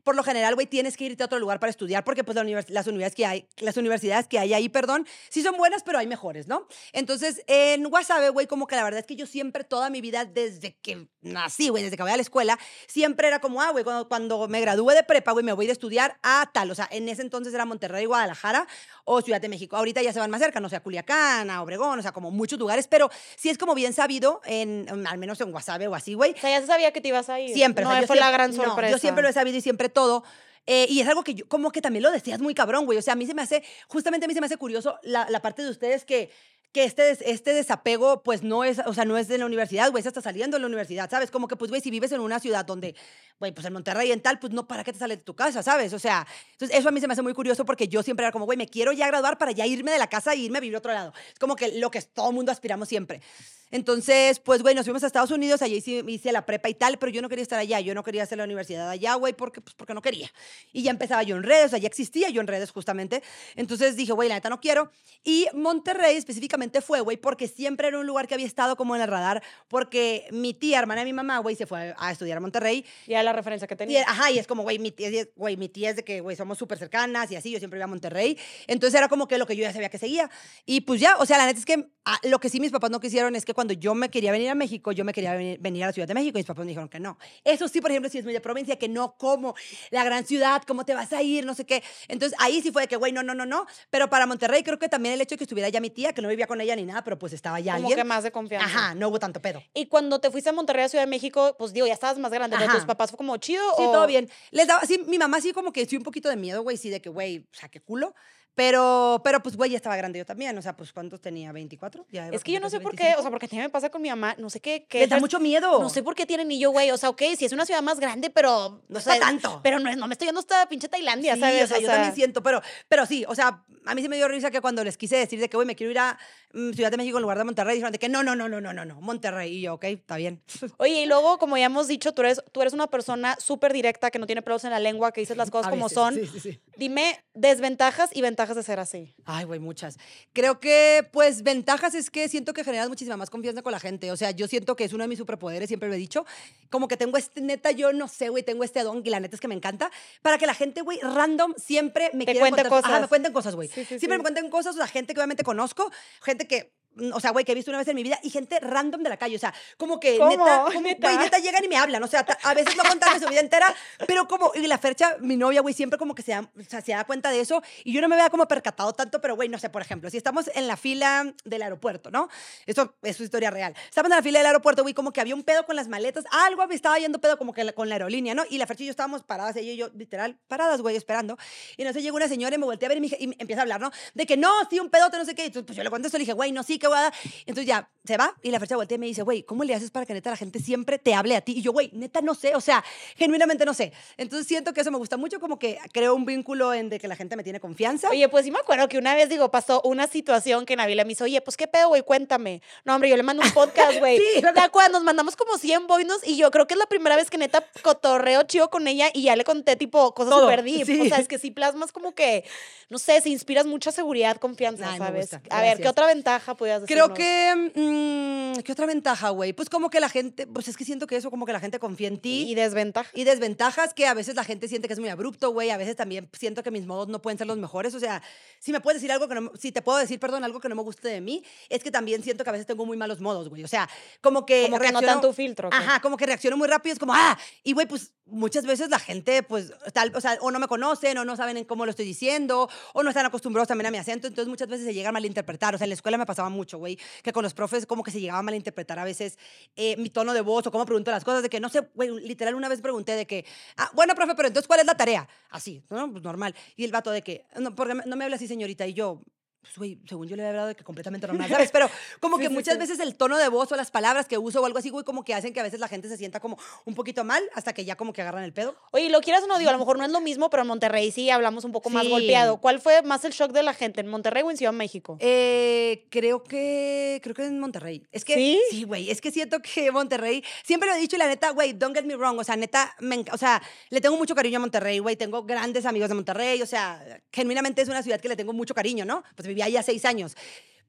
por lo general, güey, tienes que irte a otro lugar para estudiar porque pues las universidades que hay, las universidades que hay ahí, perdón, sí son buenas, pero hay mejores, ¿no? Entonces, en Guasave, güey, como que la verdad es que yo siempre toda mi vida desde que nací, güey, desde que voy a la escuela, siempre era como, ah, güey, cuando, me gradué de prepa, güey, me voy a estudiar a tal, o sea, en ese entonces era Monterrey, Guadalajara o Ciudad de México. Ahorita ya se van más cerca, no sé, a Culiacán, a Obregón, o sea, como muchos lugares, pero sí es como bien sabido, en, al menos en Guasave o así, güey.
O sea, ya se sabía que te ibas a ir.
Siempre.
No, fue la gran sorpresa.
yo siempre lo he sabido y siempre todo. Eh, y es algo que yo, como que también lo decías muy cabrón, güey. O sea, a mí se me hace, justamente a mí se me hace curioso la, la parte de ustedes que que este, este desapego, pues no es, o sea, no es de la universidad, güey, está saliendo de la universidad, ¿sabes? Como que, pues, güey, si vives en una ciudad donde, güey, pues en Monterrey en tal, pues no, ¿para qué te sales de tu casa, ¿sabes? O sea, entonces eso a mí se me hace muy curioso porque yo siempre era como, güey, me quiero ya graduar para ya irme de la casa e irme a vivir a otro lado. Es como que lo que todo mundo aspiramos siempre. Entonces, pues, güey, nos fuimos a Estados Unidos, allí hice, hice la prepa y tal, pero yo no quería estar allá, yo no quería hacer la universidad allá, güey, porque, pues, porque no quería. Y ya empezaba yo en redes, o sea, ya existía yo en redes justamente. Entonces dije, güey, la neta no quiero. Y Monterrey específicamente fue, güey, porque siempre era un lugar que había estado como en el radar, porque mi tía, hermana de mi mamá, güey, se fue a, estudiar a Monterrey.
Y a la referencia que tenía.
Y, ajá, y es como, güey, mi tía, güey, mi tía es de que, güey, somos súper cercanas y así, yo siempre iba a Monterrey. Entonces era como que lo que yo ya sabía que seguía. Y pues ya, o sea, la neta es que ah, lo que sí mis papás no quisieron es que cuando yo me quería venir a México, yo me quería venir, a la Ciudad de México y mis papás me dijeron que no. Eso sí, por ejemplo, si es muy de provincia, que no, como la gran ciudad, ¿cómo te vas a ir? No sé qué. Entonces ahí sí fue de que, güey, no, no, no, no. Pero para Monterrey creo que también el hecho de que estuviera ya mi tía, que no vivía con ella ni nada, pero pues estaba ya
Como que más de confianza.
Ajá, no hubo tanto pedo.
Y cuando te fuiste a Monterrey, a Ciudad de México, pues digo, ya estabas más grande, ¿no? ¿Tus papás fue como chido?
Sí, todo bien. Les daba, sí, mi mamá sí como que sí un poquito de miedo, güey, sí, de que, güey, o sea, qué culo. Pero, pero pues, güey, ya estaba grande yo también. O sea, pues, ¿cuántos tenía? ¿24?
Ya es que yo no sé por qué, o sea, porque a mí me pasa con mi mamá, no sé qué. qué
Les da mucho miedo.
No sé por qué tienen ni yo, güey. O sea, ok, si es una ciudad más grande, pero.
No está tanto.
Pero no, no me estoy yendo hasta pinche Tailandia,
sí,
¿sabes?
O sea, yo también siento, pero, pero sí, o sea, a mí sí me dio risa que cuando les quise decir de que, güey, me quiero ir a mm, Ciudad de México en lugar de Monterrey, dijeron de que no, no, no, no, no, no, no, Monterrey. Y yo, ok, está bien. [laughs]
Oye, y luego, como ya hemos dicho, tú eres, tú eres una persona súper directa, que no tiene pelos en la lengua, que dices las [laughs] cosas como son.
Sí, sí, sí.
Dime desventajas y ventajas de ser así.
Ay, güey, muchas. Creo que, pues, ventajas es que siento que generas muchísima más confianza con la gente. O sea, yo siento que es uno de mis superpoderes, siempre lo he dicho. Como que tengo este, neta, yo no sé, güey, tengo este don y la neta es que me encanta. Para que la gente, güey, random siempre me
quiera cuente cosas.
Ajá, me cuenten cosas, güey. siempre me cuenten cosas, o sea, gente que obviamente conozco, gente que o sea, güey, que he visto una vez en mi vida, y gente random de la calle, o sea, como que neta, [laughs] como, ¿Neta? Güey, neta llegan y me hablan, o sea, a veces no contarme su vida entera, pero como, y la Fercha, mi novia, güey, siempre como que se da, o sea, se da cuenta de eso, y yo no me había como percatado tanto, pero güey, no sé, por ejemplo, si estamos en la fila del aeropuerto, ¿no? Esto es su historia real. Estamos en la fila del aeropuerto, güey, como que había un pedo con las maletas, algo me estaba yendo pedo como que con la aerolínea, ¿no? Y la Fercha y yo estábamos paradas, ella y yo, literal, paradas, güey, esperando, y no sé, llegó una señora y me volteé a ver y, me, y empieza a hablar, ¿no? De que no, sí, un pedote, no sé qué, pues yo le contesto, le dije, güey, no, sí, voy a dar. Entonces ya, se va y la fecha voltea y me dice, güey, ¿cómo le haces para que neta la gente siempre te hable a ti? Y yo, güey, neta no sé, o sea, genuinamente no sé. Entonces siento que eso me gusta mucho, como que creo un vínculo en de que la gente me tiene confianza.
Oye, pues sí me acuerdo que una vez, digo, pasó una situación que Navila me hizo, oye, pues qué pedo, güey, cuéntame. No, hombre, yo le mando un podcast, [laughs] güey. sí, cuando nos mandamos como 100 boinos y yo creo que es la primera vez que neta cotorreo chido con ella y ya le conté tipo cosas súper deep. O sea, es que sí plasmas como que, no sé, si inspiras mucha seguridad, confianza, ¿sabes? A ver, ¿qué otra ventaja podías decir?
Creo que... Mm, Mm, ¿Qué otra ventaja, güey? Pues como que la gente, pues es que siento que eso, como que la gente confía en ti.
Y desventajas.
Y desventajas que a veces la gente siente que es muy abrupto, güey. A veces también siento que mis modos no pueden ser los mejores. O sea, si me puedes decir algo que no, si te puedo decir, perdón, algo que no me guste de mí, es que también siento que a veces tengo muy malos modos, güey. O sea, como que.
Como que no tanto filtro.
Ajá, como que reacciono muy rápido. Es como, ah, y güey, pues muchas veces la gente, pues, tal, o sea, o no me conocen, o no saben cómo lo estoy diciendo, o no están acostumbrados también a mi acento. Entonces muchas veces se llega a malinterpretar. O sea, en la escuela me pasaba mucho, güey, que con los profes como que se llegaba a malinterpretar a veces eh, mi tono de voz o cómo pregunto las cosas, de que no sé, güey, literal una vez pregunté de que, ah, bueno, profe, pero entonces, ¿cuál es la tarea? Así, ¿no? Pues normal. Y el vato de que, no, porque no me habla así, señorita, y yo, pues, güey, según yo le había hablado de que completamente [laughs] normal, ¿sabes? Pero como que muchas veces el tono de voz o las palabras que uso o algo así, güey, como que hacen que a veces la gente se sienta como un poquito mal hasta que ya como que agarran el pedo.
Oye, lo quieras o no, digo, a lo mejor no es lo mismo, pero en Monterrey sí hablamos un poco más golpeado. ¿Cuál fue más el shock de la gente, en Monterrey o en Ciudad de México?
Eh, creo que, creo que en Monterrey. Es que,
¿Sí?
Sí, güey, es que siento que Monterrey, siempre lo he dicho y la neta, güey, don't get me wrong, o sea, neta, o sea, le tengo mucho cariño a Monterrey, güey, tengo grandes amigos de Monterrey, o sea, genuinamente es una ciudad que le tengo mucho cariño, ¿no? Pues vivía allá seis años.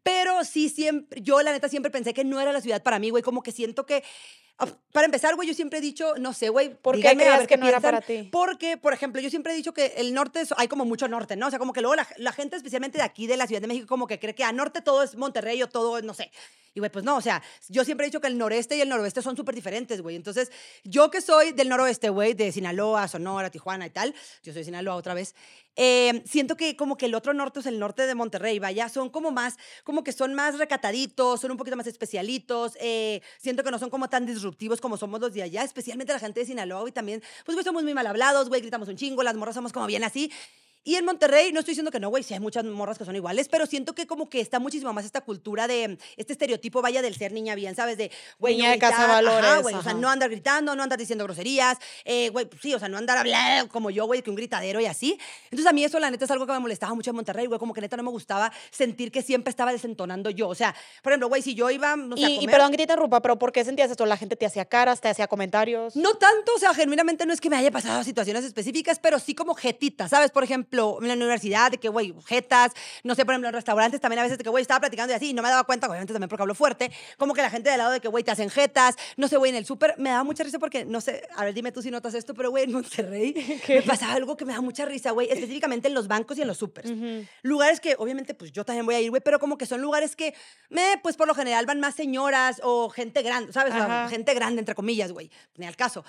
Pero sí, siempre, yo la neta siempre pensé que no era la ciudad para mí, güey, como que siento que para empezar, güey, yo siempre he dicho, no sé, güey,
¿por qué crees que no era para ti?
Porque, por ejemplo, yo siempre he dicho que el norte hay como mucho norte, ¿no? O sea, como que luego la, la, gente, especialmente de aquí, de la Ciudad de México, como que cree que a norte todo es Monterrey o todo, no sé. Y, güey, pues no, o sea, yo siempre he dicho que el noreste y el noroeste son súper diferentes, güey. Entonces, yo que soy del noroeste, güey, de Sinaloa, Sonora, Tijuana y tal, yo soy de Sinaloa otra vez, eh, siento que como que el otro norte es el norte de Monterrey, vaya, son como más, como que son más recataditos, son un poquito más especialitos, eh, siento que no son como tan disruptivos como somos los de allá, especialmente la gente de Sinaloa y también, pues güey, somos muy mal hablados, güey, gritamos un chingo, las morras somos como bien así. Y en Monterrey, no estoy diciendo que no, güey, sí hay muchas morras que son iguales, pero siento que como que está muchísimo más esta cultura de, este estereotipo vaya del ser niña bien, ¿sabes? De, güey,
niña de casa valores.
güey, o sea, no andar gritando, no andar diciendo groserías, eh, güey, pues sí, o sea, no andar hablando como yo, güey, que un gritadero y así. Entonces a mí eso, la neta, es algo que me molestaba mucho en Monterrey, güey, como que neta no me gustaba sentir que siempre estaba desentonando yo. O sea, por ejemplo, güey, si yo iba, no sé,
y, y perdón que te interrumpa, pero ¿por qué sentías esto? ¿La gente te hacía caras, te hacía comentarios?
No tanto, o sea, genuinamente no es que me haya pasado situaciones específicas, pero sí como jetitas, ¿sabes? Por ejemplo, en la universidad de que, güey, jetas, no sé, por ejemplo, en restaurantes también a veces de que, güey, estaba platicando y así, y no me daba cuenta, obviamente también porque hablo fuerte, como que la gente de lado de que, güey, te hacen jetas, no sé, güey, en el súper, me daba mucha risa porque, no sé, a ver, dime tú si notas esto, pero, güey, en Monterrey [laughs] me pasaba algo que me da mucha risa, güey, específicamente en los bancos y en los súpers. Lugares que, obviamente, pues yo también voy a ir, güey, pero como que son lugares que, me, pues por lo general van más señoras o gente grande, ¿sabes? gente grande, entre comillas, güey, ni al caso.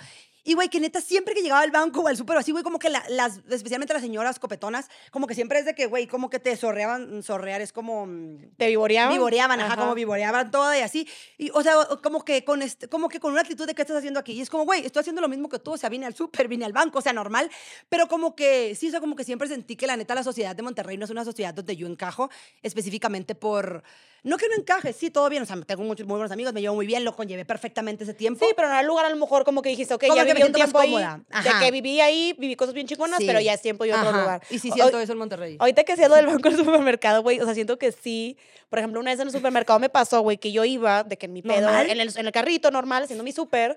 Y, güey, que neta, siempre que llegaba al banco o al súper así, güey, como que las, especialmente las señoras copetonas, como que siempre es de que, güey, como que te sorreaban, sorrear es como...
Mm, ¿Te vivoreaban?
Vivoreaban, ajá, como vivoreaban todo y así. Y, o sea, como que con, este, como que con una actitud de, ¿qué estás haciendo aquí? Y es como, güey, estoy haciendo lo mismo que tú, o sea, vine al súper, vine al banco, o sea, normal. Pero como que, sí, o sea, como que siempre sentí que la neta la sociedad de Monterrey no es una sociedad donde yo encajo, específicamente por no que no encaje, sí, todo bien. O sea, tengo muchos muy buenos amigos, me llevo muy bien, lo conllevé perfectamente ese tiempo.
Sí, pero en el lugar a lo mejor como que dijiste, ok, ya viví un tiempo ahí. De que viví ahí, viví cosas bien chingonas, pero ya es tiempo y otro lugar.
Y sí siento eso en Monterrey.
Ahorita que hacía lo [laughs] del banco del supermercado, güey, o sea, siento que sí. Por ejemplo, una vez en el supermercado me pasó, güey, que yo iba de que en mi pedo, en el, en el carrito normal, haciendo mi súper,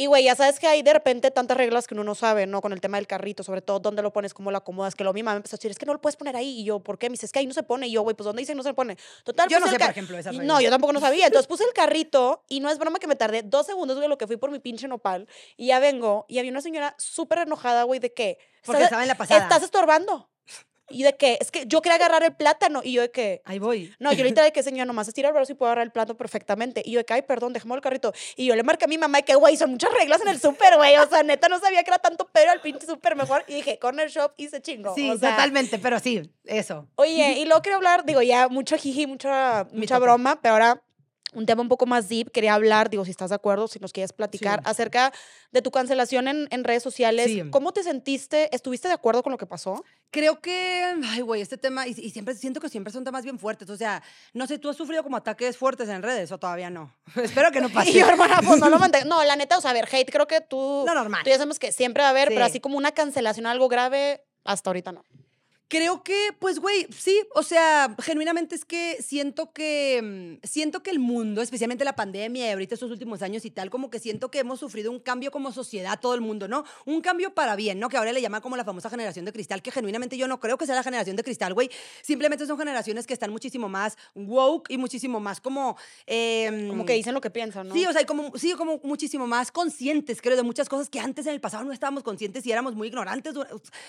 y, güey, ya sabes que hay de repente tantas reglas que uno no sabe, ¿no? Con el tema del carrito, sobre todo dónde lo pones, cómo lo acomodas, que lo mismo me empezó a decir, es que no lo puedes poner ahí. Y yo, ¿por qué? Me dice, es que ahí no se pone. Y yo, güey, pues ¿dónde dice no se pone? Total,
Yo no sé, por ejemplo, esa
No, yo tampoco no sabía. Entonces puse el carrito y no es broma que me tardé dos segundos, güey, lo que fui por mi pinche nopal. Y ya vengo y había una señora súper enojada, güey, de que...
Porque estaba en la pasada.
Estás estorbando. Y de que, es que yo quería agarrar el plátano. Y yo de que.
Ahí voy.
No, yo ahorita de que, señor, nomás estira el brazo y puedo agarrar el plátano perfectamente. Y yo de que, ay, perdón, dejemos el carrito. Y yo le marqué a mi mamá de que, güey, son muchas reglas en el súper, güey. O sea, neta, no sabía que era tanto pero al pinche súper mejor. Y dije, corner shop y se chingó.
Sí, totalmente, pero sí, eso.
Oye, y luego quiero hablar, digo, ya mucho jiji, mucha, mucha broma, pero ahora un tema un poco más deep. Quería hablar, digo, si estás de acuerdo, si nos quieres platicar acerca de tu cancelación en, en redes sociales. ¿Cómo te sentiste? ¿Estuviste de acuerdo con lo que pasó?
Creo que, ay, güey, este tema, y, siempre siento que siempre son temas bien fuertes. O sea, no sé, ¿tú has sufrido como ataques fuertes en redes o todavía no? [laughs] Espero que no [laughs] pase.
y yo, hermana, pues no lo [laughs] mantengo. No, la neta, o sea, a ver, hate, creo que tú.
No, normal.
Tú ya sabemos que siempre va a haber, pero así como una cancelación, algo grave, hasta ahorita no.
Creo que, pues, güey, sí, o sea, genuinamente es que siento que, mm, siento que el mundo, especialmente la pandemia y ahorita estos últimos años y tal, como que siento que hemos sufrido un cambio como sociedad, todo el mundo, ¿no? Un cambio para bien, ¿no? Que ahora le llaman como la famosa generación de cristal, que genuinamente yo no creo que sea la generación de cristal, güey. Simplemente son generaciones que están muchísimo más woke y muchísimo más como...
Em, como que dicen lo que piensan, ¿no?
Sí, o sea, como, sí, como muchísimo más conscientes, creo, de muchas cosas que antes en el pasado no estábamos conscientes y éramos muy ignorantes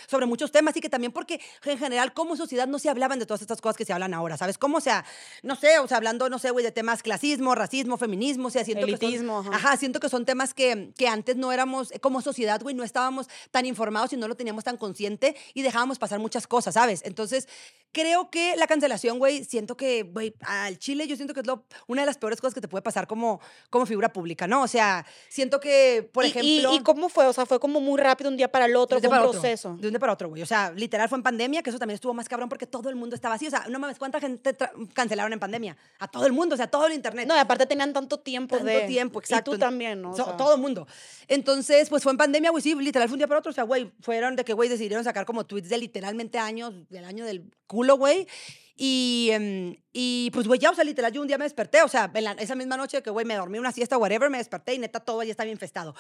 sobre muchos temas y que también porque en general como sociedad no se hablaban de todas estas cosas que se hablan ahora, ¿sabes? ¿Cómo, o sea, no sé, o sea, hablando, no sé, güey, de temas clasismo, racismo, feminismo, o sea, siento
Elitismo,
que son, ajá. siento que son temas que, que antes no éramos, como sociedad, güey, no estábamos tan informados y no lo teníamos tan consciente y dejábamos pasar muchas cosas, ¿sabes? Entonces, creo que la cancelación, güey, siento que, güey, al Chile yo siento que es lo, una de las peores cosas que te puede pasar como, como figura pública, ¿no? O sea, siento que, por ejemplo...
Y, cómo fue? O sea, fue como muy rápido un día para el otro, fue un proceso.
de un día para otro, güey. O sea, literal fue en pandemia, que eso también estuvo más cabrón porque todo el mundo estaba así. O sea, no mames, ¿cuánta gente cancelaron en pandemia? A todo el mundo, o sea, todo el internet.
No, y aparte tenían tanto tiempo
tanto tiempo, exacto.
Y tú también, ¿no?
todo el mundo. Entonces, pues fue en pandemia, güey, sí, literal fue un día para otro. O sea, güey, fueron de que, güey, decidieron sacar como tweets de literalmente años, del año del culo, güey. Y, em, y pues, güey, ya, o sea, literal, yo un día me desperté, o sea, esa misma noche que, güey, me dormí una siesta, whatever, me desperté y neta todo ya estaba infestado.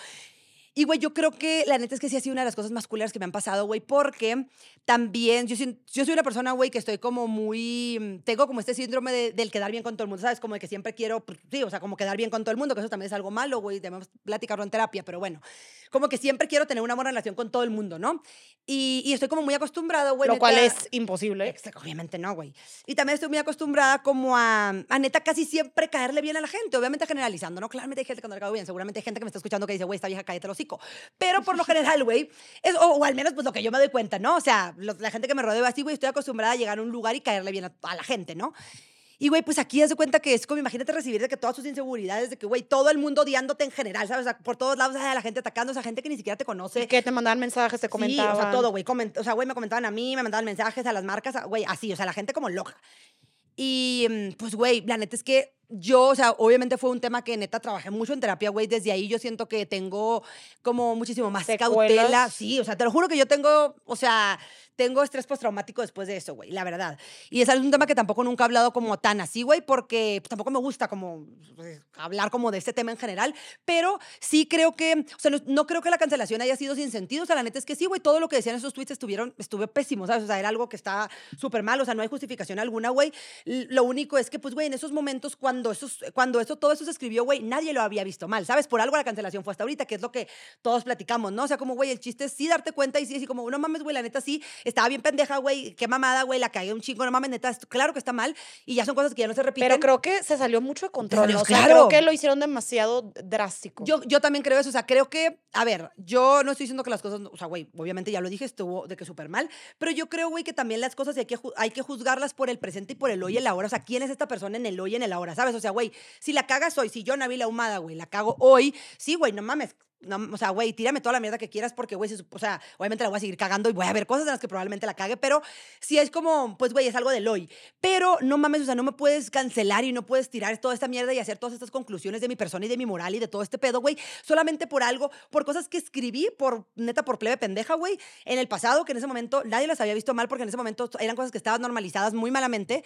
Y, güey, yo creo que la neta es que sí ha sido una de las cosas más culeras que me han pasado, güey, porque también yo, yo soy una persona, güey, que estoy como muy. Mm, tengo como este síndrome del quedar bien con todo el mundo, ¿sabes? Como de que siempre quiero, pues, sí, o sea, como quedar bien con todo el mundo, que eso también es algo malo, güey, debemos platicarlo en terapia, pero bueno. Como que siempre quiero tener una buena relación con todo el mundo, ¿no? Y, y estoy como muy acostumbrado, güey.
Lo cual es imposible.
Obviamente no, güey. Y también estoy muy acostumbrada como a, a neta casi siempre caerle bien a la gente, obviamente generalizando, ¿no? Claramente hay gente que no le cae bien, seguramente hay gente que me está escuchando que dice, güey, esta vieja cállate los pero por lo general, güey, o, o, al menos pues lo que yo me doy cuenta, ¿no? O sea, la gente que me rodea así, güey, estoy acostumbrada a llegar a un lugar y caerle bien a, a la gente, ¿no? Y, güey, pues aquí de cuenta que es como, imagínate recibir de que todas sus inseguridades, de que, güey, todo el mundo odiándote en general, ¿sabes? O sea, por todos lados, la gente atacando, o sea, gente que ni siquiera te conoce.
Que te mandaban mensajes, te comentaban.
Sí, o sea, todo, güey. O sea, güey, me comentaban a mí, me mandaban mensajes a las marcas, güey, así, o sea, la gente como loca. Y, mm, pues, güey, la neta es que yo, o sea, obviamente fue un tema que neta trabajé mucho en terapia, güey. Desde ahí yo siento que tengo como muchísimo más cautela. Sí, o sea, te lo juro que yo tengo, o sea, tengo estrés postraumático después de eso, güey, la verdad. Y es un tema que tampoco nunca he hablado como tan así, güey, porque tampoco me gusta como pues, hablar como de este tema en general, pero sí creo que, o sea, no, creo que la cancelación haya sido sin sentido, o sea, la neta es que sí, güey, todo lo que decían esos tweets estuvieron, estuve pésimo, ¿sabes? O sea, era algo que estaba súper mal, o sea, no hay justificación alguna, güey. Lo único es que, pues, güey, en esos momentos, cuando, cuando eso, todo eso se escribió, güey, nadie lo había visto mal, ¿sabes? Por algo la cancelación fue hasta ahorita, que es lo que todos platicamos, ¿no? O sea, como, güey, el chiste es sí darte cuenta y sí decir como, no mames, güey, la neta sí, estaba bien pendeja, güey, qué mamada, güey, la cagué un chingo, no mames, neta, claro que está mal y ya son cosas que ya no se repiten.
Pero creo que se salió mucho de control, o sea, creo que lo hicieron demasiado drástico.
Yo, yo también creo eso, o sea, creo que, a ver, yo no estoy diciendo que las cosas, o sea, güey, obviamente ya lo dije, estuvo de que súper mal, pero yo creo, güey, que también las cosas hay que, hay que juzgarlas por el presente y por el hoy y el ahora, o sea, ¿quién es esta persona en el hoy y en el ahora, sabes? O sea, güey, si la cagas hoy, si yo, Navila Humada, güey, la cago hoy, sí, güey, no mames, no, o sea, güey, tírame toda la mierda que quieras porque, güey, o sea, obviamente la voy a seguir cagando y voy a ver cosas en las que probablemente la cague, pero sí es como, pues, güey, es algo del hoy. Pero no mames, o sea, no me puedes cancelar y no puedes tirar toda esta mierda y hacer todas estas conclusiones de mi persona y de mi moral y de todo este pedo, güey, solamente por algo, por cosas que escribí, por neta, por plebe pendeja, güey, en el pasado, que en ese momento nadie las había visto mal porque en ese momento eran cosas que estaban normalizadas muy malamente.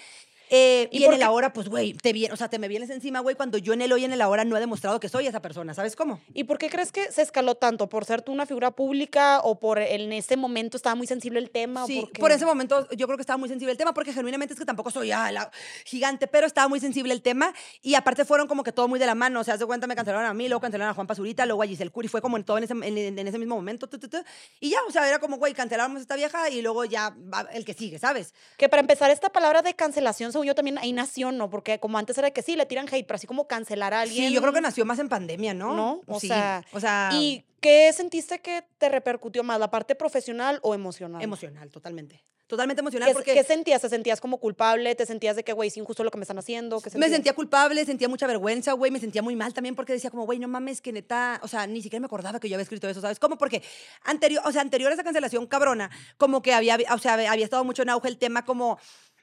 Eh, y, en el ahora, pues, güey, te viene, o sea, te me vienes encima, güey, cuando yo en el hoy y en el ahora no he demostrado que soy esa persona, ¿sabes cómo?
¿Y por qué crees que se escaló tanto? ¿Por ser tú una figura pública o por en ese momento estaba muy sensible el tema?
Sí, por ese momento yo creo que estaba muy sensible el tema porque genuinamente es que tampoco soy ah, la gigante, pero estaba muy sensible el tema y aparte fueron como que todo muy de la mano, o sea, hace cuenta me cancelaron a mí, luego cancelaron a Juan Pazurita, luego a Giselle Curi, fue como en todo en ese, en, ese mismo momento, y ya, o sea, era como, güey, cancelamos a esta vieja y luego ya el que sigue, ¿sabes?
Que para empezar esta palabra de cancelación, según yo también ahí nació ¿no? Porque como antes era que sí, le tiran hate, pero así como cancelar a alguien.
Sí, yo creo que nació más en pandemia, ¿no?
No, o sea, o sea... ¿Y qué sentiste que te repercutió más, la parte profesional o emocional?
Emocional, totalmente. Totalmente emocional.
¿Qué,
porque
¿Qué sentías? ¿Te sentías como culpable? ¿Te sentías de que, güey, es injusto lo que me están haciendo?
me sentía culpable, sentía mucha vergüenza, güey. Me sentía muy mal también porque decía como, güey, no mames, que neta, o sea, ni siquiera me acordaba que yo había escrito eso, ¿sabes? Como porque anterior, o sea, anterior a esa cancelación cabrona, como que había, o sea, había estado mucho en auge el tema como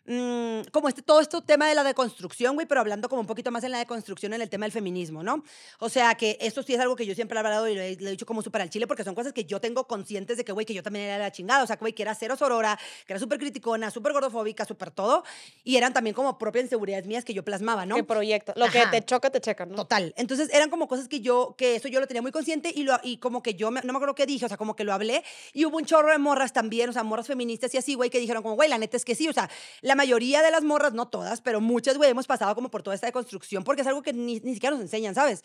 Mm, como este, todo este tema de la deconstrucción, güey, pero hablando como un poquito más en la deconstrucción en el tema del feminismo, ¿no? O sea, que esto sí es algo que yo siempre he hablado y le he, dicho como súper al chile, porque son cosas que yo tengo conscientes de que, güey, que yo también era la chingada, o sea, güey, que era cero sorora, que era súper criticona, súper gordofóbica, súper todo, y eran también como propias inseguridades mías que yo plasmaba, ¿no?
Que proyecto, lo que te choca, te checa, ¿no?
Total. Entonces, eran como cosas que yo, que eso yo lo tenía muy consciente y, lo, y como que yo, no me acuerdo qué dije, o sea, como que lo hablé, y hubo un chorro de morras también, o sea, morras feministas y así, güey, que dijeron como, güey, la neta es que sí, o sea, la mayoría de las morras, no todas, pero muchas, güey, hemos pasado como por toda esta deconstrucción porque es algo que ni, ni siquiera nos enseñan, ¿sabes?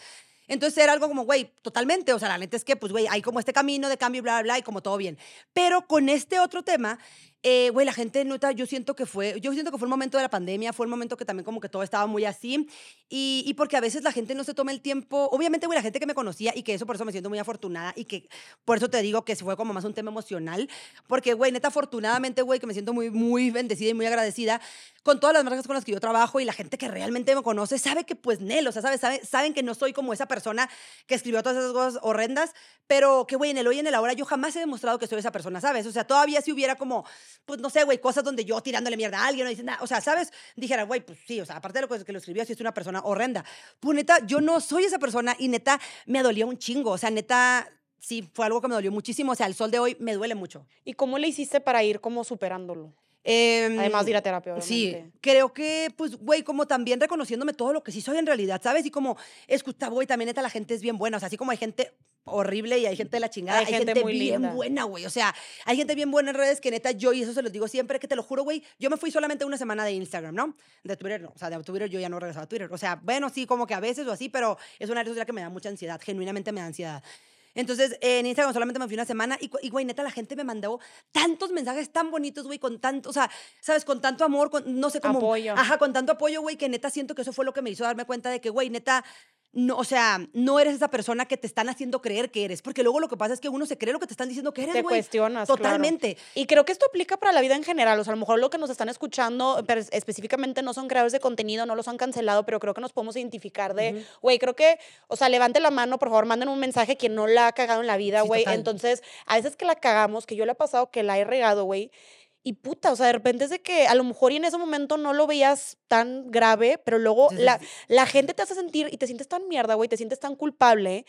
Entonces era algo como, güey, totalmente, o sea, la neta es que, pues, güey, hay como este camino de cambio, bla, bla, bla, y como todo bien. Pero con este otro tema, eh, güey, la gente nota, yo siento que fue, yo siento que fue el momento de la pandemia, fue el momento que también como que todo estaba muy así, y, y porque a veces la gente no se toma el tiempo, obviamente, güey, la gente que me conocía, y que eso por eso me siento muy afortunada, y que por eso te digo que fue como más un tema emocional, porque, güey, neta, afortunadamente, güey, que me siento muy, muy bendecida y muy agradecida con todas las marcas con las que yo trabajo, y la gente que realmente me conoce sabe que, pues, Nel, o sea, sabe, sabe, saben que no soy como esa persona que escribió todas esas cosas horrendas, pero que, güey, en el hoy y en el ahora yo jamás he demostrado que soy esa persona, ¿sabes? O sea, todavía si hubiera como pues no sé, güey, cosas donde yo tirándole mierda a alguien, no dicen nada, o sea, ¿sabes? Dijera, güey, pues sí, o sea, aparte de lo que lo escribió, si es una persona horrenda. Pues neta, yo no soy esa persona y neta, me dolía un chingo, o sea, neta, sí, fue algo que me dolió muchísimo, o sea, el sol de hoy me duele mucho.
¿Y cómo le hiciste para ir como superándolo? Em, Además de ir a terapia, obviamente.
Sí, creo que, pues, güey, como también reconociéndome todo lo que sí soy en realidad, ¿sabes? Y como, escucha, güey, también neta la gente es bien buena, o sea, así como hay gente horrible y hay gente de la chingada, hay, gente, muy bien buena, güey, o sea, hay gente bien buena en redes que neta yo, y eso se los digo siempre, que te lo juro, güey, yo me fui solamente una semana de Instagram, ¿no? De Twitter, no, o sea, de Twitter yo ya no regresaba a Twitter, o sea, bueno, sí, como que a veces o así, pero es una red social que me da mucha ansiedad, genuinamente me da ansiedad. Entonces, en Instagram solamente me fui una semana y, y, güey, neta, la gente me mandó tantos mensajes tan bonitos, güey, con tanto, o sea, ¿sabes? Con tanto amor, con, no sé cómo.
Apoyo.
Ajá, con tanto apoyo, güey, que neta siento que eso fue lo que me hizo darme cuenta de que, güey, neta, no, o sea, no eres esa persona que te están haciendo creer que eres, porque luego lo que pasa es que uno se cree lo que te están diciendo que eres,
Te
güey.
cuestionas.
Totalmente.
claro. Y creo que esto aplica para la vida en general. O sea, a lo mejor lo que nos están escuchando, pero específicamente no son creadores de contenido, no los han cancelado, pero creo que nos podemos identificar de, güey, creo que, o sea, levante la mano, por favor, manden un mensaje quien no la ha cagado en la vida, güey. Entonces, a veces que la cagamos, que yo le ha pasado que la he regado, güey. Y puta, o sea, de repente es de que a lo mejor y en ese momento no lo veías tan grave, pero luego
Sí,
la,
sí.
la gente te hace sentir y te sientes tan mierda, güey, te sientes tan culpable.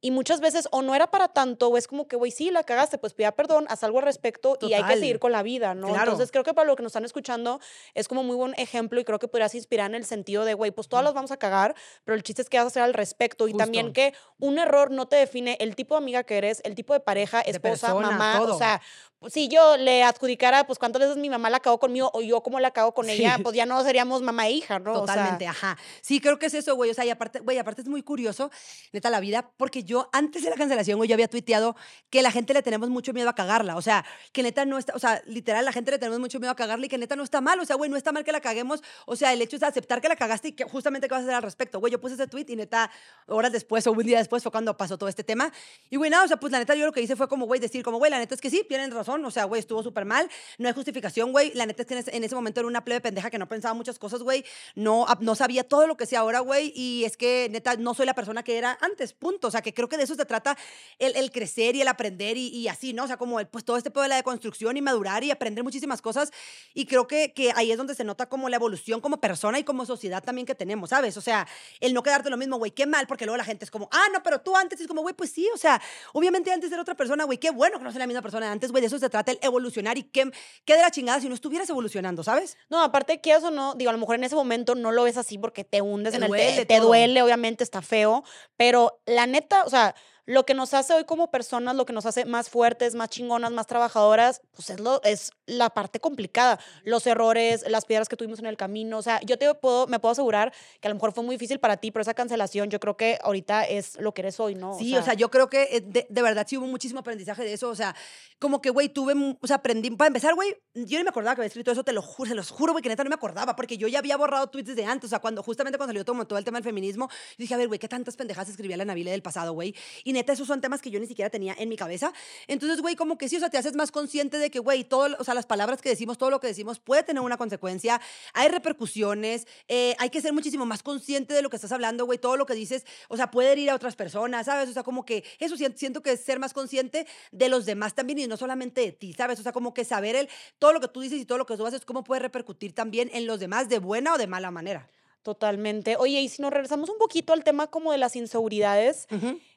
Y muchas veces o no era para tanto, o es como que, güey, sí, la cagaste, pues pida perdón, haz algo al respecto y hay que seguir con la vida, ¿no?
Claro.
Entonces creo que para lo que nos están escuchando es como muy buen ejemplo y creo que podrías inspirar en el sentido de, güey, pues todas las vamos a cagar, pero el chiste es que vas a hacer al respecto y también que un error no te define el tipo de amiga que eres, el tipo de pareja,
De
esposa,
persona,
mamá, o sea, pues, si yo le adjudicara, pues cuántas veces mi mamá la cagó conmigo o yo cómo la cago con ella,
Sí.
pues ya no seríamos mamá e hija, ¿no? O sea,
Totalmente, ajá. Sí, creo que es eso, güey. O sea, y aparte, güey, aparte es muy curioso, neta, la vida, porque yo antes de la cancelación, güey, yo había tuiteado que la gente le tenemos mucho miedo a cagarla. O sea, que neta no está, o sea, literal, la gente le tenemos mucho miedo a cagarla y que neta no está mal. O sea, güey, no está mal que la caguemos. O sea, el hecho es aceptar que la cagaste y que justamente qué vas a hacer al respecto. Güey, yo puse ese tweet y neta, horas después o un día después fue cuando pasó todo este tema. Y güey, nada, o sea, pues la neta yo lo que hice fue como, güey, decir como, güey, la neta es que sí, tienen razón. O sea, güey, estuvo súper mal. No hay justificación, güey. La neta es que en ese, en ese momento era una plebe pendeja que no pensaba muchas cosas, güey. No, ap- no sabía todo lo que sé ahora, güey. Y es que, neta, no soy la persona que era antes, punto. O sea, que creo que de eso se trata el, crecer y el aprender y, así, ¿no? O sea, como el, pues todo este pedo de la deconstrucción y madurar y aprender muchísimas cosas. Y creo que, que ahí es donde se nota como la evolución como persona y como sociedad también que tenemos, ¿sabes? O sea, el no quedarte lo mismo, güey, qué mal, porque luego la gente es como, ah, no, pero tú antes, es como, güey, pues sí, o sea, obviamente antes era otra persona, güey, qué bueno que no sea la misma persona de antes, güey, se trata el evolucionar y qué, qué de la chingada si no estuvieras evolucionando, ¿sabes?
No, aparte, quieras o no, digo, a lo mejor en ese momento no lo ves así porque te hundes
Te
en el te, te duele, obviamente está feo, pero la neta, o sea, lo que nos hace hoy como personas, lo que nos hace más fuertes, más chingonas, más trabajadoras, pues es, lo, es la parte complicada. Los errores, las piedras que tuvimos en el camino. O sea, yo te puedo, me puedo asegurar que a lo mejor fue muy difícil para ti, pero esa cancelación yo creo que ahorita es lo que eres hoy, ¿no?
Sí, o sea, yo creo que eh, de, de verdad sí hubo muchísimo aprendizaje de eso. O sea, como que, güey, tuve, mu- o sea, aprendí. Para empezar, güey, yo ni me acordaba que había escrito eso, te lo juro, se los juro, güey, que neta no me acordaba, porque yo ya había borrado tweets desde antes. O sea, cuando justamente cuando salió todo, todo el tema del feminismo, yo dije, a ver, güey, qué tantas pendejadas escribía la Navile del pasado, güey. Y neta, esos son temas que yo ni siquiera tenía en mi cabeza. Entonces, güey, como que sí, o sea, te haces más consciente de que, güey, todo, o sea, las palabras que decimos, todo lo que decimos puede tener una consecuencia, hay repercusiones, eh, hay que ser muchísimo más consciente de lo que estás hablando, güey, todo lo que dices, o sea, puede herir a otras personas, ¿sabes? O sea, como que eso sien- siento que es ser más consciente de los demás también y no solamente de ti, ¿sabes? O sea, como que saber el, todo lo que tú dices y todo lo que tú haces, cómo puede repercutir también en los demás de buena o de mala manera.
Totalmente. Oye, y si nos regresamos un poquito al tema como de las inseguridades,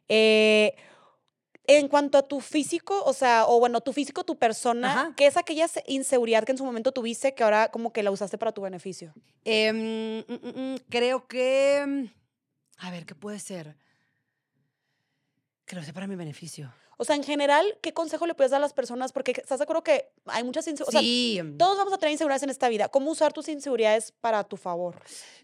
eh, en cuanto a tu físico, o sea, o bueno, tu físico, tu persona,
Ajá.
¿qué es aquella se- inseguridad que en su momento tuviste que ahora como que la usaste para tu beneficio?
Em, mm, mm, mm, creo que. A ver, ¿qué puede ser? Que lo sé para mi beneficio.
O sea, en general, ¿qué consejo le puedes dar a las personas? Porque estás de acuerdo que hay muchas inseguridades.
sí.
O sea, todos vamos a tener inseguridades en esta vida. ¿Cómo usar tus inseguridades para tu favor?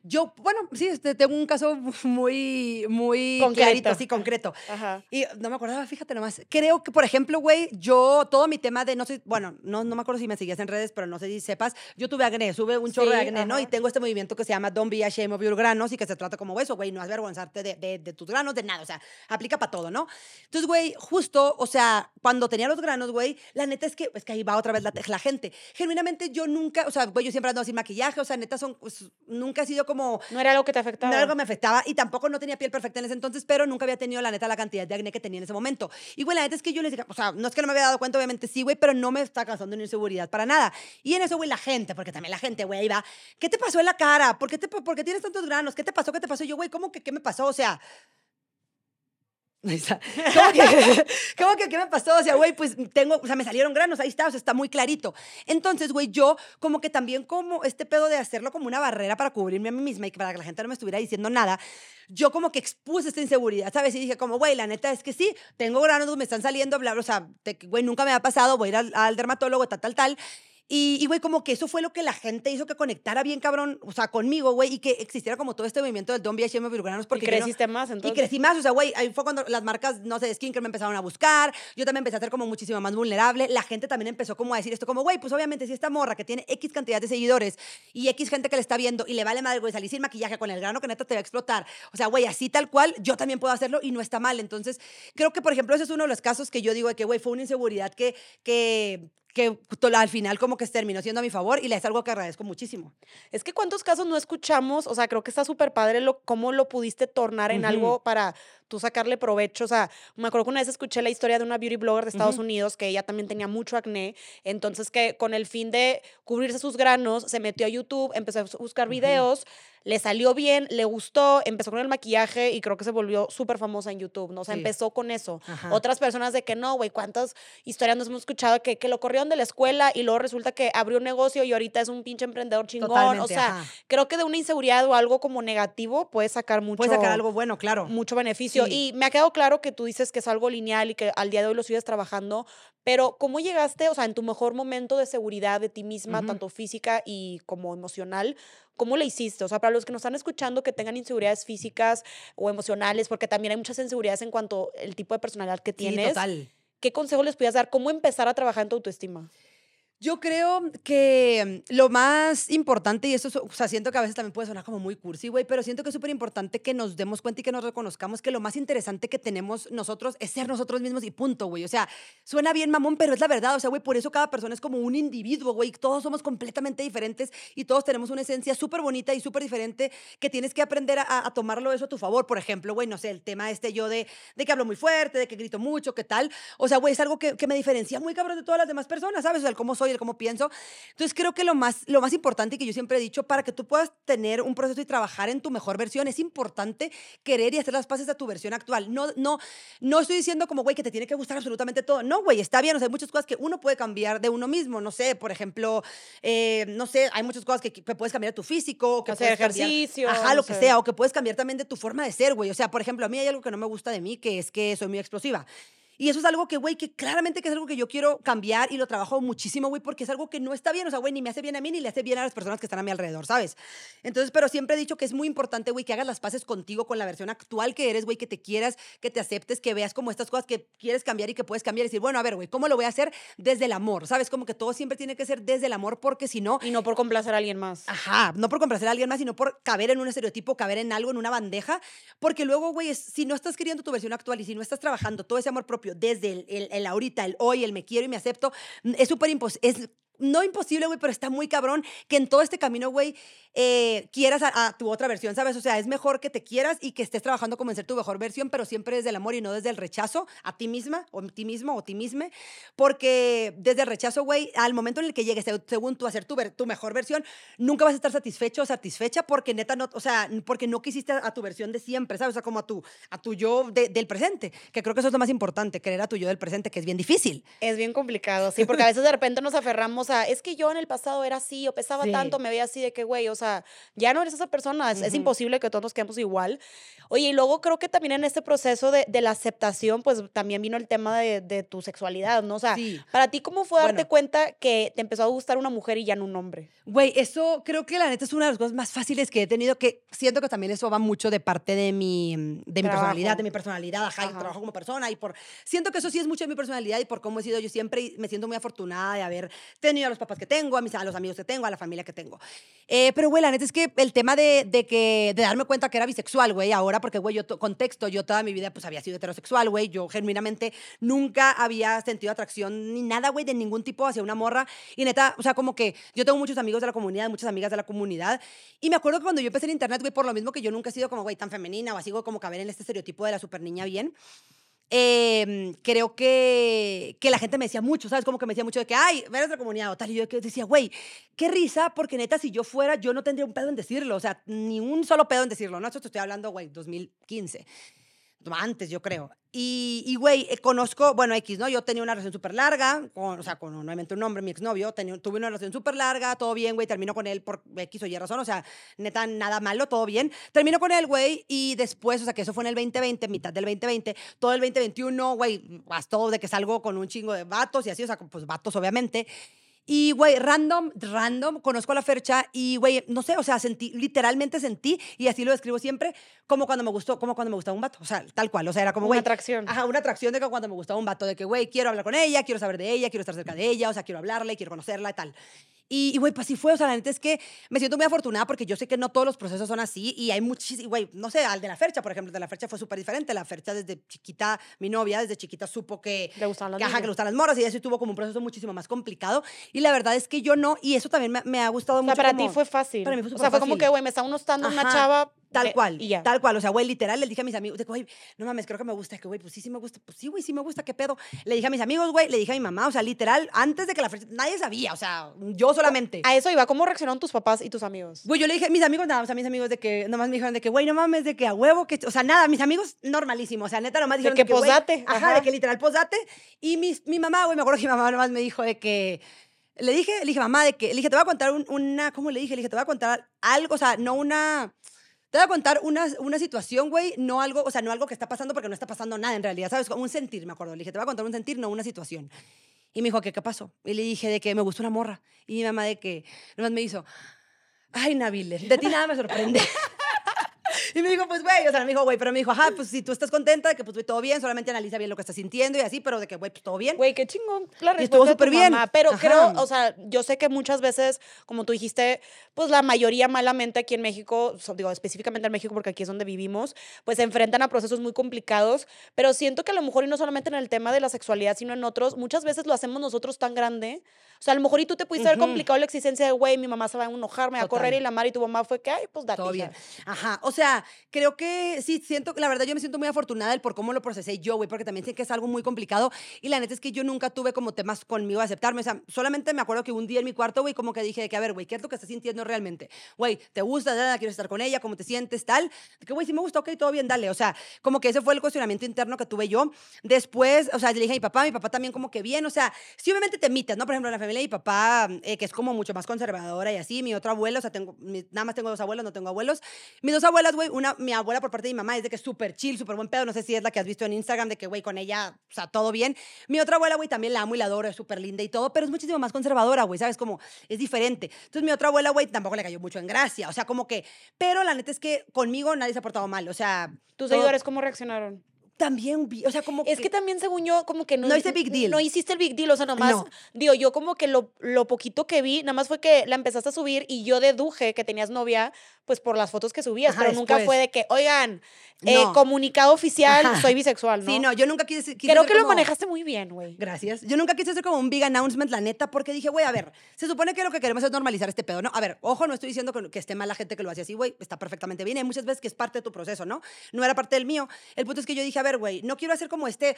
Yo, bueno, sí, este, tengo un caso [laughs] muy, muy
Concreto.
clarito, sí, concreto.
Ajá.
Y no me acordaba, fíjate nomás. Creo que, por ejemplo, güey, yo, todo mi tema de, no sé, bueno, no, no me acuerdo si me seguías en redes, pero no sé si sepas, yo tuve acné, tuve un chorro de acné, ¿no? Y tengo este movimiento que se llama Don't be ashamed of your granos y que se trata como eso, güey, no avergonzarte de, de, de tus granos, de nada, o sea, aplica para todo, ¿no? Entonces, güey, justo, o sea, cuando tenía los granos, güey, la neta es que, es que ahí va otra vez la, la gente. Genuinamente, yo nunca, o sea, güey, yo siempre ando sin maquillaje, o sea, neta, son, pues, nunca he sido como
No era algo que te afectaba.
no, algo me afectaba y tampoco no tenía piel perfecta en ese entonces, pero nunca había tenido la neta la cantidad de acné que tenía en ese momento. Y güey, la neta es que yo les dije, o sea, no es que no me había dado cuenta, obviamente sí, güey, pero no me está causando una inseguridad para nada. Y en eso, güey, la gente, porque también la gente, güey, va, ¿qué te pasó en la cara? ¿Por qué, te, ¿Por qué tienes tantos granos? ¿Qué te pasó? ¿Qué te pasó? Y yo, güey, ¿cómo que qué me pasó? O sea... ¿Cómo que, [laughs] ¿Cómo que qué me pasó? O sea, güey, pues tengo, o sea, me salieron granos, ahí está, o sea, está muy clarito. Entonces, güey, yo como que también como este pedo de hacerlo como una barrera para cubrirme a mí misma y para que la gente no me estuviera diciendo nada, yo como que expuse esta inseguridad, ¿sabes? Y dije como, güey, la neta es que sí, tengo granos, me están saliendo, bla, bla, o sea, güey, nunca me ha pasado, voy a ir al, al dermatólogo, tal, tal, tal. Y, güey, como que eso fue lo que la gente hizo que conectara bien, cabrón, o sea, conmigo, güey, y que existiera como todo este movimiento del Be Ashamed of Porque
y creciste más, entonces.
Y crecí más, o sea, güey, ahí fue cuando las marcas, no sé, de skincare me empezaron a buscar, yo también empecé a ser como muchísimo más vulnerable, la gente también empezó como a decir esto, como, güey, pues obviamente si esta morra que tiene X cantidad de seguidores y X gente que le está viendo y le vale madre, güey, salir sin maquillaje con el grano que neta te va a explotar, o sea, güey, así tal cual, yo también puedo hacerlo y no está mal. Entonces, creo que, por ejemplo, ese es uno de los casos que yo digo de que, güey, fue una inseguridad que, que que al final como que terminó siendo a mi favor y le es algo que agradezco muchísimo.
Es que cuántos casos no escuchamos, o sea, creo que está súper padre lo, cómo lo pudiste tornar en algo para tú sacarle provecho. O sea, me acuerdo que una vez escuché la historia de una beauty blogger de Estados Unidos que ella también tenía mucho acné, entonces que con el fin de cubrirse sus granos se metió a YouTube, empezó a buscar videos le salió bien, le gustó, empezó con el maquillaje y creo que se volvió súper famosa en YouTube, ¿no? O sea, empezó con eso. Otras personas de que no, güey, ¿cuántas historias nos hemos escuchado que, que lo corrieron de la escuela y luego resulta que abrió un negocio y ahorita es un pinche emprendedor chingón? o sea, creo que de una inseguridad o algo como negativo puedes sacar mucho.
Puedes sacar algo bueno, claro.
Mucho beneficio. Y me ha quedado claro que tú dices que es algo lineal y que al día de hoy lo sigues trabajando, pero ¿cómo llegaste, o sea, en tu mejor momento de seguridad de ti misma, tanto física y como emocional? ¿Cómo le hiciste? O sea, para los que nos están escuchando que tengan inseguridades físicas o emocionales, porque también hay muchas inseguridades en cuanto al tipo de personalidad que tienes. Sí, total. ¿Qué consejo les podías dar? ¿Cómo empezar a trabajar en tu autoestima?
Yo creo que lo más importante, y eso, o sea, siento que a veces también puede sonar como muy cursi, güey, pero siento que es súper importante que nos demos cuenta y que nos reconozcamos que lo más interesante que tenemos nosotros es ser nosotros mismos y punto, güey. O sea, suena bien mamón, pero es la verdad. O sea, güey, por eso cada persona es como un individuo, güey. Todos somos completamente diferentes y todos tenemos una esencia súper bonita y súper diferente que tienes que aprender a, tomarlo eso a tu favor. Por ejemplo, güey, no sé, el tema este yo de, de que hablo muy fuerte, de que grito mucho, qué tal. O sea, güey, es algo que, que me diferencia muy cabrón de todas las demás personas, ¿sabes? O sea, el cómo soy y el cómo pienso. Entonces creo que lo más, lo más importante que yo siempre he dicho, para que tú puedas tener un proceso y trabajar en tu mejor versión, es importante querer y hacer las paces a tu versión actual. No, no, no estoy diciendo como, güey, que te tiene que gustar absolutamente todo. No, güey, está bien. O sea, hay muchas cosas que uno puede cambiar de uno mismo. No sé, por ejemplo, eh, no sé, hay muchas cosas que, puedes cambiar de tu físico, que
hacer ejercicio.
ajá, lo que sea, o que puedes cambiar también de tu forma de ser, güey. O sea, por ejemplo, a mí hay algo que no me gusta de mí, que es que soy muy explosiva. Y eso es algo que, güey, que claramente que es algo que yo quiero cambiar y lo trabajo muchísimo, güey, porque es algo que no está bien. O sea, güey, ni me hace bien a mí ni le hace bien a las personas que están a mi alrededor, ¿sabes? Entonces, pero siempre he dicho que es muy importante, güey, que hagas las paces contigo, con la versión actual que eres, güey, que te quieras, que te aceptes, que veas como estas cosas que quieres cambiar y que puedes cambiar y decir, bueno, a ver, güey, ¿cómo lo voy a hacer? Desde el amor, ¿sabes? Como que todo siempre tiene que ser desde el amor, porque si no.
Y no por complacer a alguien más.
Ajá, no por complacer a alguien más, sino por caber en un estereotipo, caber en algo, en una bandeja, porque luego, güey, si no estás queriendo tu versión actual y si no estás trabajando todo ese amor propio desde el el, ahorita, el hoy, el me quiero y me acepto, es súper imposible, no imposible, güey, pero está muy cabrón que en todo este camino, güey, eh, quieras a, tu otra versión, ¿sabes? O sea, es mejor que te quieras y que estés trabajando como en ser tu mejor versión, pero siempre desde el amor y no desde el rechazo a ti misma o a ti mismo o a ti misma, porque desde el rechazo, güey, al momento en el que llegues, según tú, a ser tu, tu mejor versión, nunca vas a estar satisfecho o satisfecha porque neta no, o sea, porque no quisiste a, tu versión de siempre, ¿sabes? O sea, como a tu, a tu yo del presente, que creo que eso es lo más importante, querer a tu yo del presente, que es bien difícil.
Es bien complicado, sí, porque a veces de repente nos aferramos a, es que yo en el pasado era así o pesaba tanto, me veía así de que, güey, o sea, ya no eres esa persona, es, imposible que todos nos quedemos igual. Oye, y luego creo que también en este proceso de, de la aceptación, pues también vino el tema de, de tu sexualidad, ¿no? O sea, para ti, ¿cómo fue darte cuenta que te empezó a gustar una mujer y ya no un hombre?
Güey, eso creo que la neta es una de las cosas más fáciles que he tenido, que siento que también eso va mucho de parte de mi, de mi personalidad, de mi personalidad, ajá, trabajo como persona y por... Siento que eso sí es mucho de mi personalidad y por cómo he sido yo siempre me siento muy afortunada de haber tenido a los papás que tengo, a, mis, a los amigos que tengo, a la familia que tengo. Eh, pero, güey, la neta es que el tema de, de, que, de darme cuenta que era bisexual, güey, ahora, porque, güey, yo, contexto, yo toda mi vida, pues, había sido heterosexual, güey, yo genuinamente nunca había sentido atracción ni nada, güey, de ningún tipo hacia una morra. Y neta, o sea, como que yo tengo muchos amigos de la comunidad, muchas amigas de la comunidad. Y me acuerdo que cuando yo empecé en internet, güey, por lo mismo que yo nunca he sido como, güey, tan femenina o así, como caber en este estereotipo de la super niña bien. Em, creo que, que la gente me decía mucho, ¿sabes? Como que me decía mucho de que, ay, eres de la comunidad o tal. Y yo decía, güey, qué risa, porque neta, si yo fuera, yo no tendría un pedo en decirlo. O sea, ni un solo pedo en decirlo, ¿no? Esto te estoy hablando, güey, 2015 antes, yo creo. Y, güey, eh, conozco, bueno, X, ¿no? Yo tenía una relación súper larga, con, o sea, con nuevamente un hombre, mi exnovio, tuve una relación súper larga, todo bien, güey, termino con él por X o Y razón, o sea, neta, nada malo, todo bien. Termino con él, güey, y después, o sea, que eso fue en el 2020, mitad del 2020, todo el 2021, güey, todo de que salgo con un chingo de vatos y así, o sea, pues vatos, obviamente. Y, güey, random, random, conozco a la Fercha y, güey, no sé, o sea, sentí, literalmente sentí, y así lo describo siempre, como cuando me gustó, como cuando me gustaba un vato. O sea, tal cual. O sea, era como, güey.
Una atracción.
Ajá, una atracción de que cuando me gustaba un vato, de que, güey, quiero hablar con ella, quiero saber de ella, quiero estar cerca de ella, o sea, quiero hablarle, quiero conocerla y tal. Y, güey, pues así fue. O sea, la neta es que me siento muy afortunada porque yo sé que no todos los procesos son así y hay muchísimos, güey, no sé, al de la Fercha, por ejemplo, el de la Fercha fue súper diferente. La Fercha desde chiquita, mi novia desde chiquita supo que
le gustaban las
que, ajá, que le gustan las morras y eso tuvo como un proceso muchísimo más complicado. Y la verdad es que yo no, y eso también me, me ha gustado
o sea,
mucho.
para
como-
ti fue fácil.
Para mí fue
O sea, fue como que, güey, me está uno estando una chava.
Tal
eh,
cual,
Y ya.
tal cual. O sea, güey, literal, les dije a mis amigos, de que, güey, no mames, creo que me gusta, que, güey, pues sí, sí me gusta, pues sí, güey, sí me gusta, qué pedo. Le dije a mis amigos, güey, le dije a mi mamá, o sea, literal, antes de que la fecha, nadie sabía, o sea, yo solamente.
A eso iba. ¿Cómo reaccionaron tus papás y tus amigos?
Güey, yo le dije, mis amigos, nada, o sea, mis amigos de que, nomás me dijeron de que, güey, no mames, de que a huevo, que, o sea, nada, mis amigos normalísimos, o sea, neta, nomás
De
dijeron
que
güey,
posdate,
Ajá,
ajá.
de que literal posdate. Y mis, mi mamá, güey, me acuerdo que mi mamá nomás me dijo de que, le dije, le dije, mamá, de que, le dije, te voy a contar un- una, ¿cómo le dije? Le dije, te voy a contar algo, o sea, no una... Te voy a contar una, una situación, güey, no algo, o sea, no algo que está pasando porque no está pasando nada en realidad, ¿sabes? Como un sentir, me acuerdo. Le dije, te voy a contar un sentir, no una situación. Y me dijo, ¿qué, pasó? Y le dije de que me gustó una morra. Y mi mamá de que, nomás me hizo, ay, Nabile, de ti nada me sorprende. [laughs] Y me dijo, pues, güey, o sea, me dijo, güey, pero me dijo, ajá, pues si tú estás contenta de que, pues, güey, todo bien, solamente analiza bien lo que estás sintiendo y así, pero de que, güey, pues, todo bien.
Güey, qué chingón la
Y estuvo
respuesta de tu
súper bien.
mamá. Pero
Ajá.
creo, o sea, yo sé que muchas veces, como tú dijiste, pues la mayoría malamente aquí en México, digo específicamente en México porque aquí es donde vivimos, pues se enfrentan a procesos muy complicados. Pero siento que a lo mejor, y no solamente en el tema de la sexualidad, sino en otros, muchas veces lo hacemos nosotros tan grande. O sea, a lo mejor y tú te pudiste haber
Ujú.
complicado la existencia de, güey, mi mamá se va a enojar, me va a correr y la madre y tu mamá fue que, ay, pues date.
Todo
hija".
bien. Ajá. O sea, creo que sí, siento, la verdad, yo me siento muy afortunada por cómo lo procesé yo, güey, porque también sé que es algo muy complicado. Y la neta es que yo nunca tuve como temas conmigo de aceptarme. O sea, solamente me acuerdo que un día en mi cuarto, güey, como que dije de que, a ver, güey, ¿qué es lo que estás sintiendo realmente? Güey, ¿te gusta? Nada, ¿Quieres estar con ella? ¿Cómo te sientes? Tal. Que, güey, sí me gusta, ok, todo bien, dale. O sea, como que ese fue el cuestionamiento interno que tuve yo. Después, o sea, le dije a mi papá, mi papá también como que bien. O sea, sí, obviamente te mites, ¿no? Por ejemplo, en la familia de mi papá, eh, que es como mucho más conservadora y así. Mi otra abuela, o sea, tengo, mi- nada más tengo dos abuelos, no tengo abuelos. Mis dos abuelas, güey, una, mi abuela por parte de mi mamá es de que súper chill, súper buen pedo. No sé si es la que has visto en Instagram, de que, güey, con ella, o sea, todo bien. Mi otra abuela, güey, también la amo y la adoro, es súper linda y todo, pero es muchísimo más conservadora, güey, ¿sabes? Como es diferente. Entonces, mi otra abuela, güey, tampoco le cayó mucho en gracia. O sea, como que, pero la neta es que conmigo nadie se ha portado mal. O sea,
¿Tus seguidores cómo reaccionaron?
También, vi- o sea, como
Es que también, según yo, como que no...
No hice big deal.
No hiciste el big deal, o sea, nomás...
No.
Digo, yo como que lo, lo poquito que vi, nada más fue que la empezaste a subir y yo deduje que tenías novia, pues por las fotos que subías,
Ajá,
pero nunca
después.
fue de que, oigan, eh,
No.
comunicado oficial,
Ajá.
soy bisexual, ¿no?
Sí, no, yo nunca quise. quise
Creo que lo
como-
manejaste muy bien, güey.
Gracias. Yo nunca quise hacer como un big announcement, la neta, porque dije, güey, a ver, se supone que lo que queremos es normalizar este pedo, ¿no? A ver, ojo, no estoy diciendo que, que esté mal la gente que lo hace así, güey, está perfectamente bien. Hay muchas veces que es parte de tu proceso, ¿no? No era parte del mío. El punto es que yo dije, a ver, güey, no quiero hacer como este,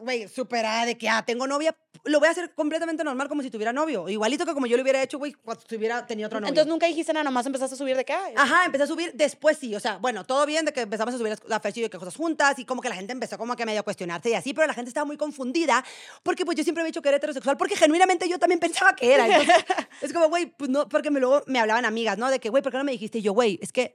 güey, súper ah, de que, ah, tengo novia. Lo voy a hacer completamente normal, como si tuviera novio. Igualito que como yo lo hubiera hecho, güey, cuando tuviera tenido otro novio.
Entonces nunca dijiste nada, nomás empezaste a subir de ay,
Ajá, empecé a subir después sí, o sea, bueno, todo bien de que empezamos a subir la fecha y de que cosas juntas y como que la gente empezó como que medio a cuestionarse y así, pero la gente estaba muy confundida porque pues yo siempre había dicho que era heterosexual porque genuinamente yo también pensaba que era. Entonces, [laughs] es como, güey, pues no, porque me, luego me hablaban amigas, ¿no? De que, güey, ¿por qué no me dijiste? Y yo, güey, es que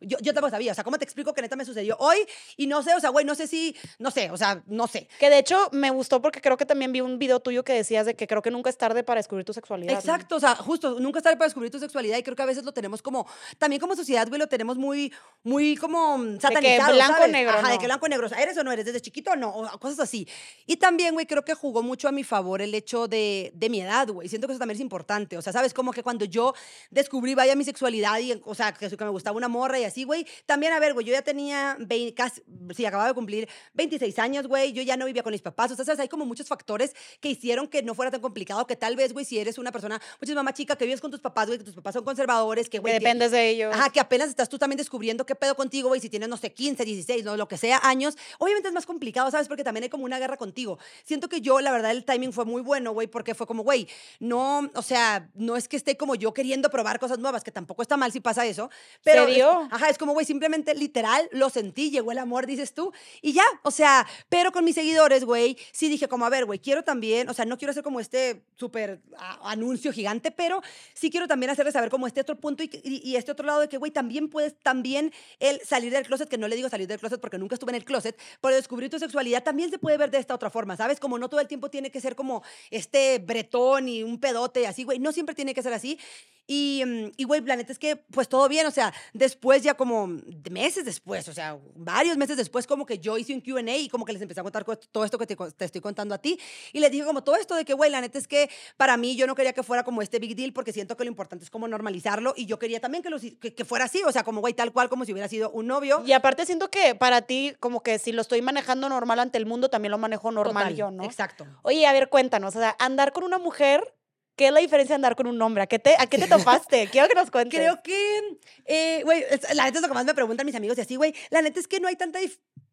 yo, yo tampoco sabía, o sea, ¿cómo te explico que neta me sucedió hoy? Y no sé, o sea, güey, no sé si, no sé, o sea, no sé.
Que de hecho me gustó porque creo que también vi un video tuyo que decías de que creo que nunca es tarde para descubrir tu sexualidad. ¿no?
Exacto, o sea, justo, nunca estar para descubrir tu sexualidad y creo que a veces lo tenemos como, también como sociedad, güey, lo tenemos muy, muy como mm, satanizado,
blanco o
¿sabes?
negro,
Ajá, de
no.
que blanco negro, o sea, eres o no eres, desde chiquito o no, o cosas así. Y también, güey, creo que jugó mucho a mi favor el hecho de, de mi edad, güey, siento que eso también es importante, o sea, ¿sabes? Como que cuando yo descubrí, vaya, mi sexualidad y, o sea, que, que me gustaba una morra y así, güey, también, a ver, güey, yo ya tenía, 20, casi, sí, acababa de cumplir 26 años, güey, yo ya no vivía con mis papás, o sea, ¿sabes? Hay como muchos factores que hicieron que no fuera tan complicado, que tal vez, güey, si eres una persona muchísimo más chica, que vives con tus papás, güey, que tus papás son conservadores, que,
Que
güey, que-
dependes de ellos.
Ajá, que apenas estás tú también descubriendo qué pedo contigo, güey, si tienes, no sé, 15, 16, no, lo que sea, años. Obviamente es más complicado, ¿sabes? Porque también hay como una guerra contigo. Siento que yo, la verdad, el timing fue muy bueno, güey, porque fue como, güey, no, o sea, no es que esté como yo queriendo probar cosas nuevas, que tampoco está mal si pasa eso. Pero
Se dio.
es- ajá, es como, güey, simplemente literal lo sentí, llegó el amor, dices tú, Y ya, o sea, pero con mis seguidores, güey, sí dije como, a ver, güey, quiero también, o sea, no quiero hacer como este súper anuncio gigante, pero sí quiero también hacerles saber como este otro punto y, y, este otro lado de que, güey, también puedes, también el salir del closet, que no le digo salir del closet porque nunca estuve en el closet, pero descubrir tu sexualidad también se puede ver de esta otra forma, ¿sabes? Como no todo el tiempo tiene que ser como este bretón y un pedote así, güey, no siempre tiene que ser así. Y, mm, y, güey, la neta es que, pues todo bien, o sea, después ya como meses después, o sea, varios meses después, como que yo hice un QA y como que les empecé a contar todo esto que te, te, estoy contando a ti. Y les dije como todo esto de que, güey, la neta es que para mí yo no quería que fuera como este big deal porque siento que lo importante es como normalizarlo y yo quería también que, lo, que, que fuera así, o sea, como, güey, tal cual como si hubiera sido un novio.
Y aparte siento que para ti, como que si lo estoy manejando normal ante el mundo, también lo manejo normal yo, ¿no?
Exacto.
Oye, a ver, cuéntanos, o sea, andar con una mujer ¿Qué es la diferencia de andar con un hombre? ¿A qué te, a qué te topaste? [laughs] Quiero que nos cuentes.
Creo que, eh, güey, la neta es lo que más me preguntan mis amigos y así, güey. La neta es que no hay tanta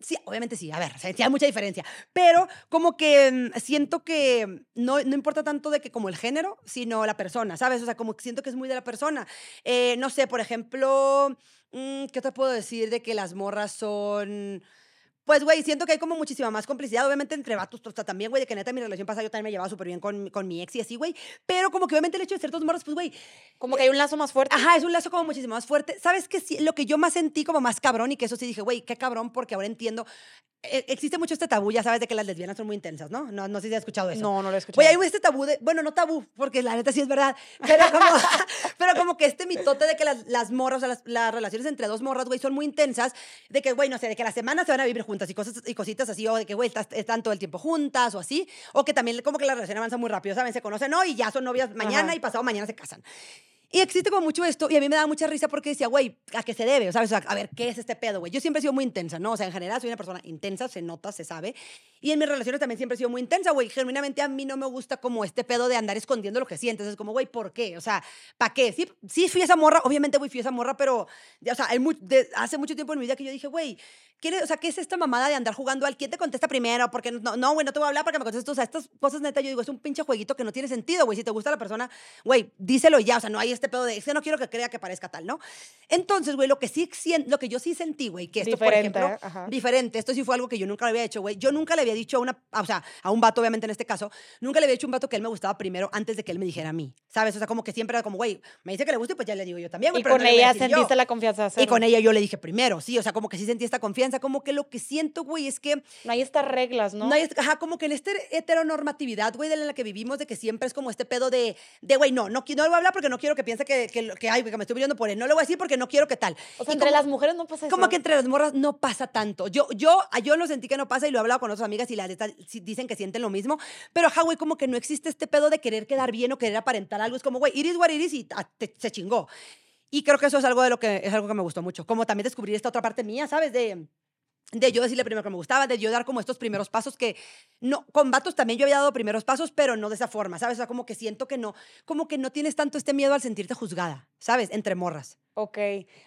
Sí, obviamente sí, a ver, sí hay mucha diferencia, pero como que mm, siento que no, no importa tanto de que como el género, sino la persona, ¿sabes? O sea, como que siento que es muy de la persona. Eh, no sé, por ejemplo, mm, ¿qué te puedo decir de que las morras son pues, güey, siento que hay como muchísima más complicidad, obviamente, entre vatos, o sea, también, güey, de que neta mi relación pasada yo también me llevaba súper bien con, con mi ex y así, güey, pero como que obviamente el hecho de ser dos morros, pues, güey.
Como que hay un lazo más fuerte.
Ajá, es un lazo como muchísimo más fuerte. ¿Sabes qué? Lo que yo más sentí como más cabrón y que eso sí dije, güey, qué cabrón, porque ahora entiendo existe mucho este tabú, ya sabes, de que las lesbianas son muy intensas, ¿no? No, no sé si has escuchado eso.
No, no lo he escuchado.
Oye, hay este tabú de, bueno, no tabú, porque la neta sí es verdad, pero como, [laughs] pero como que este mitote de que las, las morras, o sea, las, las, relaciones entre dos morras, güey, son muy intensas, de que, güey, no sé, de que las semanas se van a vivir juntas y cosas y cositas así, o de que, güey, están todo el tiempo juntas o así, o que también como que la relación avanza muy rápido, ¿saben? Se conocen hoy y ya son novias mañana y pasado mañana se casan. Y existe como mucho esto, y a mí me da mucha risa porque decía, güey, ¿a qué se debe? ¿Sabes? a ver, ¿qué es este pedo, güey? Yo siempre he sido muy intensa, ¿no? O sea, en general soy una persona intensa, se nota, se sabe. Y en mis relaciones también siempre he sido muy intensa, güey. Genuinamente a mí no me gusta como este pedo de andar escondiendo lo que sientes. Es como, güey, ¿por qué? O sea, ¿para qué? Sí, sí fui esa morra, obviamente, güey, fui esa morra, pero, o sea, hace mucho tiempo en mi vida que yo dije, güey, o sea, ¿qué es esta mamada de andar jugando al quién te contesta primero? Porque no, no, güey, no te voy a hablar porque me contestas. O sea, estas cosas neta, yo digo, es un pinche jueguito que no tiene sentido, güey. Si te gusta la persona, güey, díselo ya. O sea, no hay este pedo de, es que no quiero que crea que parezca tal, ¿no? Entonces, güey, lo que sí lo que yo sí sentí, güey, que esto, por ejemplo, diferente, esto sí fue algo que yo nunca lo había hecho, güey. Yo nunca le había dicho a una, o sea, a un vato, obviamente en este caso, nunca le había dicho a un vato que él me gustaba primero antes de que él me dijera a mí, ¿sabes? O sea, como que siempre era como, güey, me dice que le gusta y pues ya le digo yo también, güey.
Y con ella sentiste la confianza.
Y con ella yo le dije primero, sí, o sea, como que sí sentí esta confianza, como que lo que siento, güey, es que...
No hay estas reglas, ¿no?
No hay, ajá, como que en esta heteronormatividad, güey, de la que vivimos, de que siempre es como este pedo de, de güey, no, no, no le voy a hablar porque no quiero que piense que, que, que, ay, que me estoy viendo por él. No le voy a decir porque no quiero que tal.
O sea, entre las mujeres no pasa eso.
Como que entre las morras no pasa tanto. Yo, yo, yo lo sentí que no pasa y lo he hablado con otras amigas y las dicen que sienten lo mismo. Pero, ajá, güey, como que no existe este pedo de querer quedar bien o querer aparentar algo. Es como, güey, iris what iris y ah, se chingó. Y creo que eso es algo de lo que es algo que me gustó mucho. Como también descubrir esta otra parte mía, ¿sabes? De de yo decirle primero que me gustaba, de yo dar como estos primeros pasos que no, con vatos también yo había dado primeros pasos, pero no de esa forma, ¿sabes? O sea, como que siento que no, como que no tienes tanto este miedo al sentirte juzgada, ¿sabes? Entre morras.
Ok.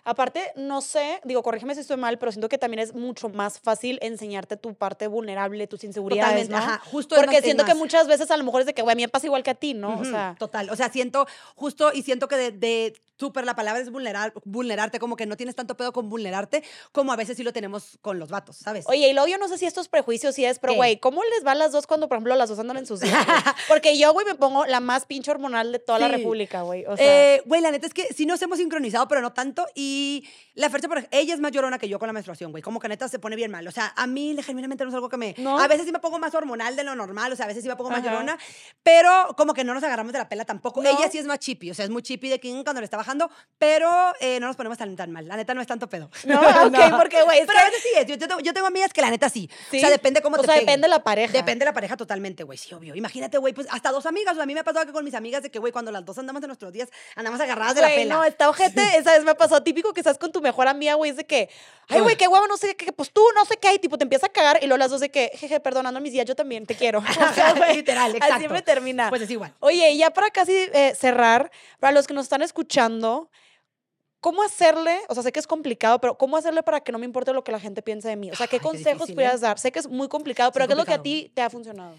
Aparte, no sé, digo, corrígeme si estoy mal, pero siento que también es mucho más fácil enseñarte tu parte vulnerable, tus inseguridades, ¿no? Ajá, justo. Porque siento que muchas veces a lo mejor es de que, güey, a mí me pasa igual que a ti, ¿no?
o sea. Total. O sea, siento justo y siento que de, de súper la palabra es vulnerar, vulnerarte, como que no tienes tanto pedo con vulnerarte como a veces sí lo tenemos con los vatos, ¿sabes?
Oye, y luego yo no sé si estos prejuicios sí es, pero güey, ¿cómo les van las dos cuando, por ejemplo, las dos andan en sus días? [laughs] Porque yo, güey, me pongo la más pinche hormonal de toda la república, güey. O
sea, eh, güey, la neta es que sí nos hemos sincronizado, pero no tanto. Y la Fercha, por ella es más llorona que yo con la menstruación, güey. Como que neta se pone bien mal. O sea, a mí genuinamente no es algo que me... A veces sí me pongo más hormonal de lo normal, o sea, a veces sí me pongo más llorona, pero como que no nos agarramos de la pela tampoco. Ella sí es más chippy, o sea, es muy chippy de King cuando le está bajando, pero eh, no nos ponemos tan, tan mal. La neta no es tanto pedo.
No, [laughs] ok, porque, güey.
Pero a veces sí es. Yo, tengo, yo, tengo, amigas que la neta sí. O sea, depende cómo
o sea, depende de la pareja.
Depende de la pareja totalmente, güey. Sí, obvio. Imagínate, güey, pues hasta dos amigas. O sea, a mí me ha pasado que con mis amigas de que, güey, cuando las dos andamos en nuestros días, andamos agarradas de la
No, está ojete. Esa vez me ha pasado típico que estás con tu mejor amiga, güey, es de que, ay, güey, qué guapo, no sé qué, pues tú, no sé qué, y tipo te empieza a cagar y luego las dos de que, jeje, perdonando mis días, yo también te quiero. [laughs]
O sea, [laughs] güey, Literal, exacto.
Así me termina.
Pues es igual.
Oye, y ya para casi eh, cerrar, para los que nos están escuchando, ¿Cómo hacerle? O sea, sé que es complicado, pero ¿cómo hacerle para que no me importe lo que la gente piense de mí? O sea, ¿qué consejos puedes ¿eh? dar? Sé que es muy complicado, pero ¿qué es lo que a ti te ha funcionado?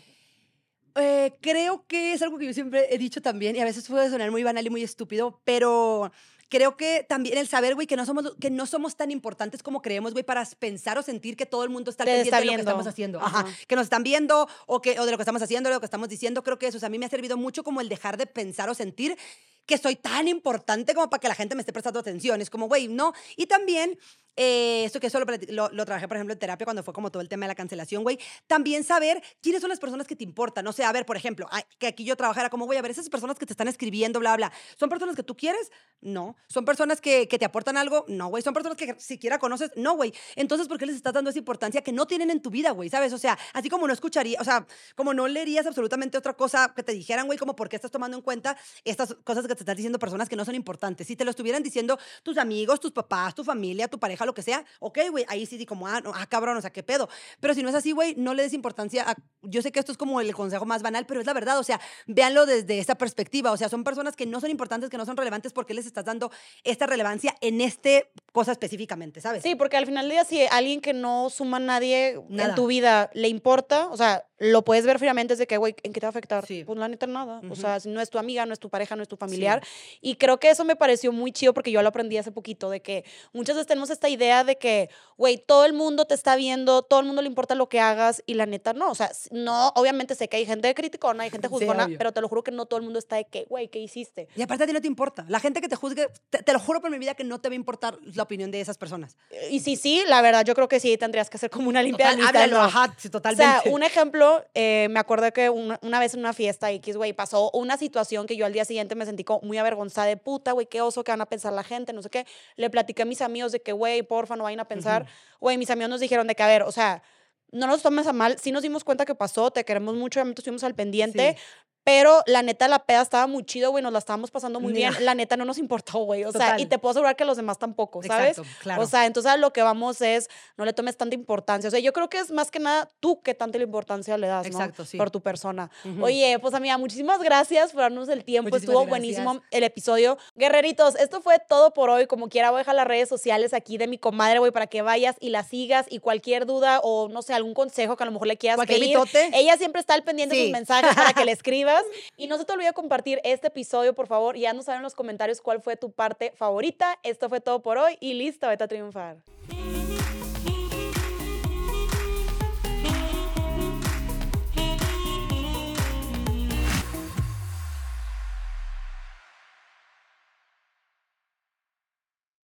Eh, creo que es algo que yo siempre he dicho también, y a veces puede sonar muy banal y muy estúpido, pero creo que también el saber, güey, que no somos que no somos tan importantes como creemos, güey, para pensar o sentir que todo el mundo está pendiente de lo que estamos haciendo. Ajá. Que nos están viendo o, que, o de lo que estamos haciendo, de lo que estamos diciendo. Creo que eso, o sea, a mí me ha servido mucho como el dejar de pensar o sentir que soy tan importante como para que la gente me esté prestando atención. Es como, güey, no. Y también eh, esto que eso lo, lo, trabajé, por ejemplo, en terapia cuando fue como todo el tema de la cancelación, güey. También saber quiénes son las personas que te importan. O sea, a ver, por ejemplo, que aquí yo trabajara como, güey, a ver, esas personas que te están escribiendo, bla, bla, ¿son personas que tú quieres? No. ¿Son personas que, que te aportan algo? No, güey. ¿Son personas que siquiera conoces? No, güey. Entonces, ¿por qué les estás dando esa importancia que no tienen en tu vida, güey? ¿Sabes? O sea, así como no escucharía, o sea, como no leerías absolutamente otra cosa que te dijeran, güey, como por qué estás tomando en cuenta estas cosas que te están diciendo personas que no son importantes. Si te lo estuvieran diciendo tus amigos, tus papás, tu familia, tu pareja, lo que sea, ok, güey, ahí sí, como, ah, no, ah, cabrón, o sea, qué pedo. Pero si no es así, güey, no le des importancia a, yo sé que esto es como el consejo más banal, pero es la verdad, o sea, véanlo desde esa perspectiva, o sea, son personas que no son importantes, que no son relevantes, porque les estás dando esta relevancia en este cosa específicamente, ¿sabes?
Sí, porque al final del día, si alguien que no suma a nadie en tu vida le importa, o sea, lo puedes ver fríamente de que, güey, ¿en qué te va a afectar? Sí. Pues la neta nada. O sea, no es tu amiga, no es tu pareja, no es tu familiar. Y creo que eso me pareció muy chido porque yo lo aprendí hace poquito, de que muchas veces tenemos esta idea de que, güey, todo el mundo te está viendo, todo el mundo le importa lo que hagas y la neta no. O sea, no, obviamente sé que hay gente criticona, hay gente juzgona, pero te lo juro que no todo el mundo está de que, güey, ¿qué hiciste?
Y aparte a ti no te importa. La gente que te juzgue, te, lo juro por mi vida que no te va a importar la opinión de esas personas.
Y sí, sí, la verdad, yo creo que sí tendrías que hacer como una limpieza.
totalmente.
O sea, un ejemplo, eh, me acuerdo que una, una, vez en una fiesta X, güey, pasó una situación que yo al día siguiente me sentí como muy avergonzada de puta, güey, qué oso, qué van a pensar la gente, no sé qué. Le platiqué a mis amigos de que, güey, porfa, no vayan a pensar. Güey, mis amigos nos dijeron de que, a ver, o sea, no nos tomes a mal, sí nos dimos cuenta que pasó, te queremos mucho, obviamente estuvimos al pendiente, pero la neta, la peda estaba muy chido, güey, nos la estábamos pasando muy bien. La neta no nos importó, güey. O sea, y te puedo asegurar que los demás tampoco, ¿sabes? Exacto, claro. O sea, entonces a lo que vamos es, no le tomes tanta importancia. O sea, yo creo que es más que nada tú que tanta importancia le das, Exacto, sí. Por tu persona. Oye, pues amiga, muchísimas gracias por darnos el tiempo. Estuvo buenísimo el episodio. Guerreritos, esto fue todo por hoy. Como quiera, voy a dejar las redes sociales aquí de mi comadre, güey, para que vayas y la sigas y cualquier duda o, no sé, algún consejo que a lo mejor le quieras pedir. Ella siempre está al pendiente de sus mensajes para que le escribas. [laughs] Y no se te olvide compartir este episodio, por favor. Ya nos saben en los comentarios cuál fue tu parte favorita. Esto fue todo por hoy y listo, vete a triunfar.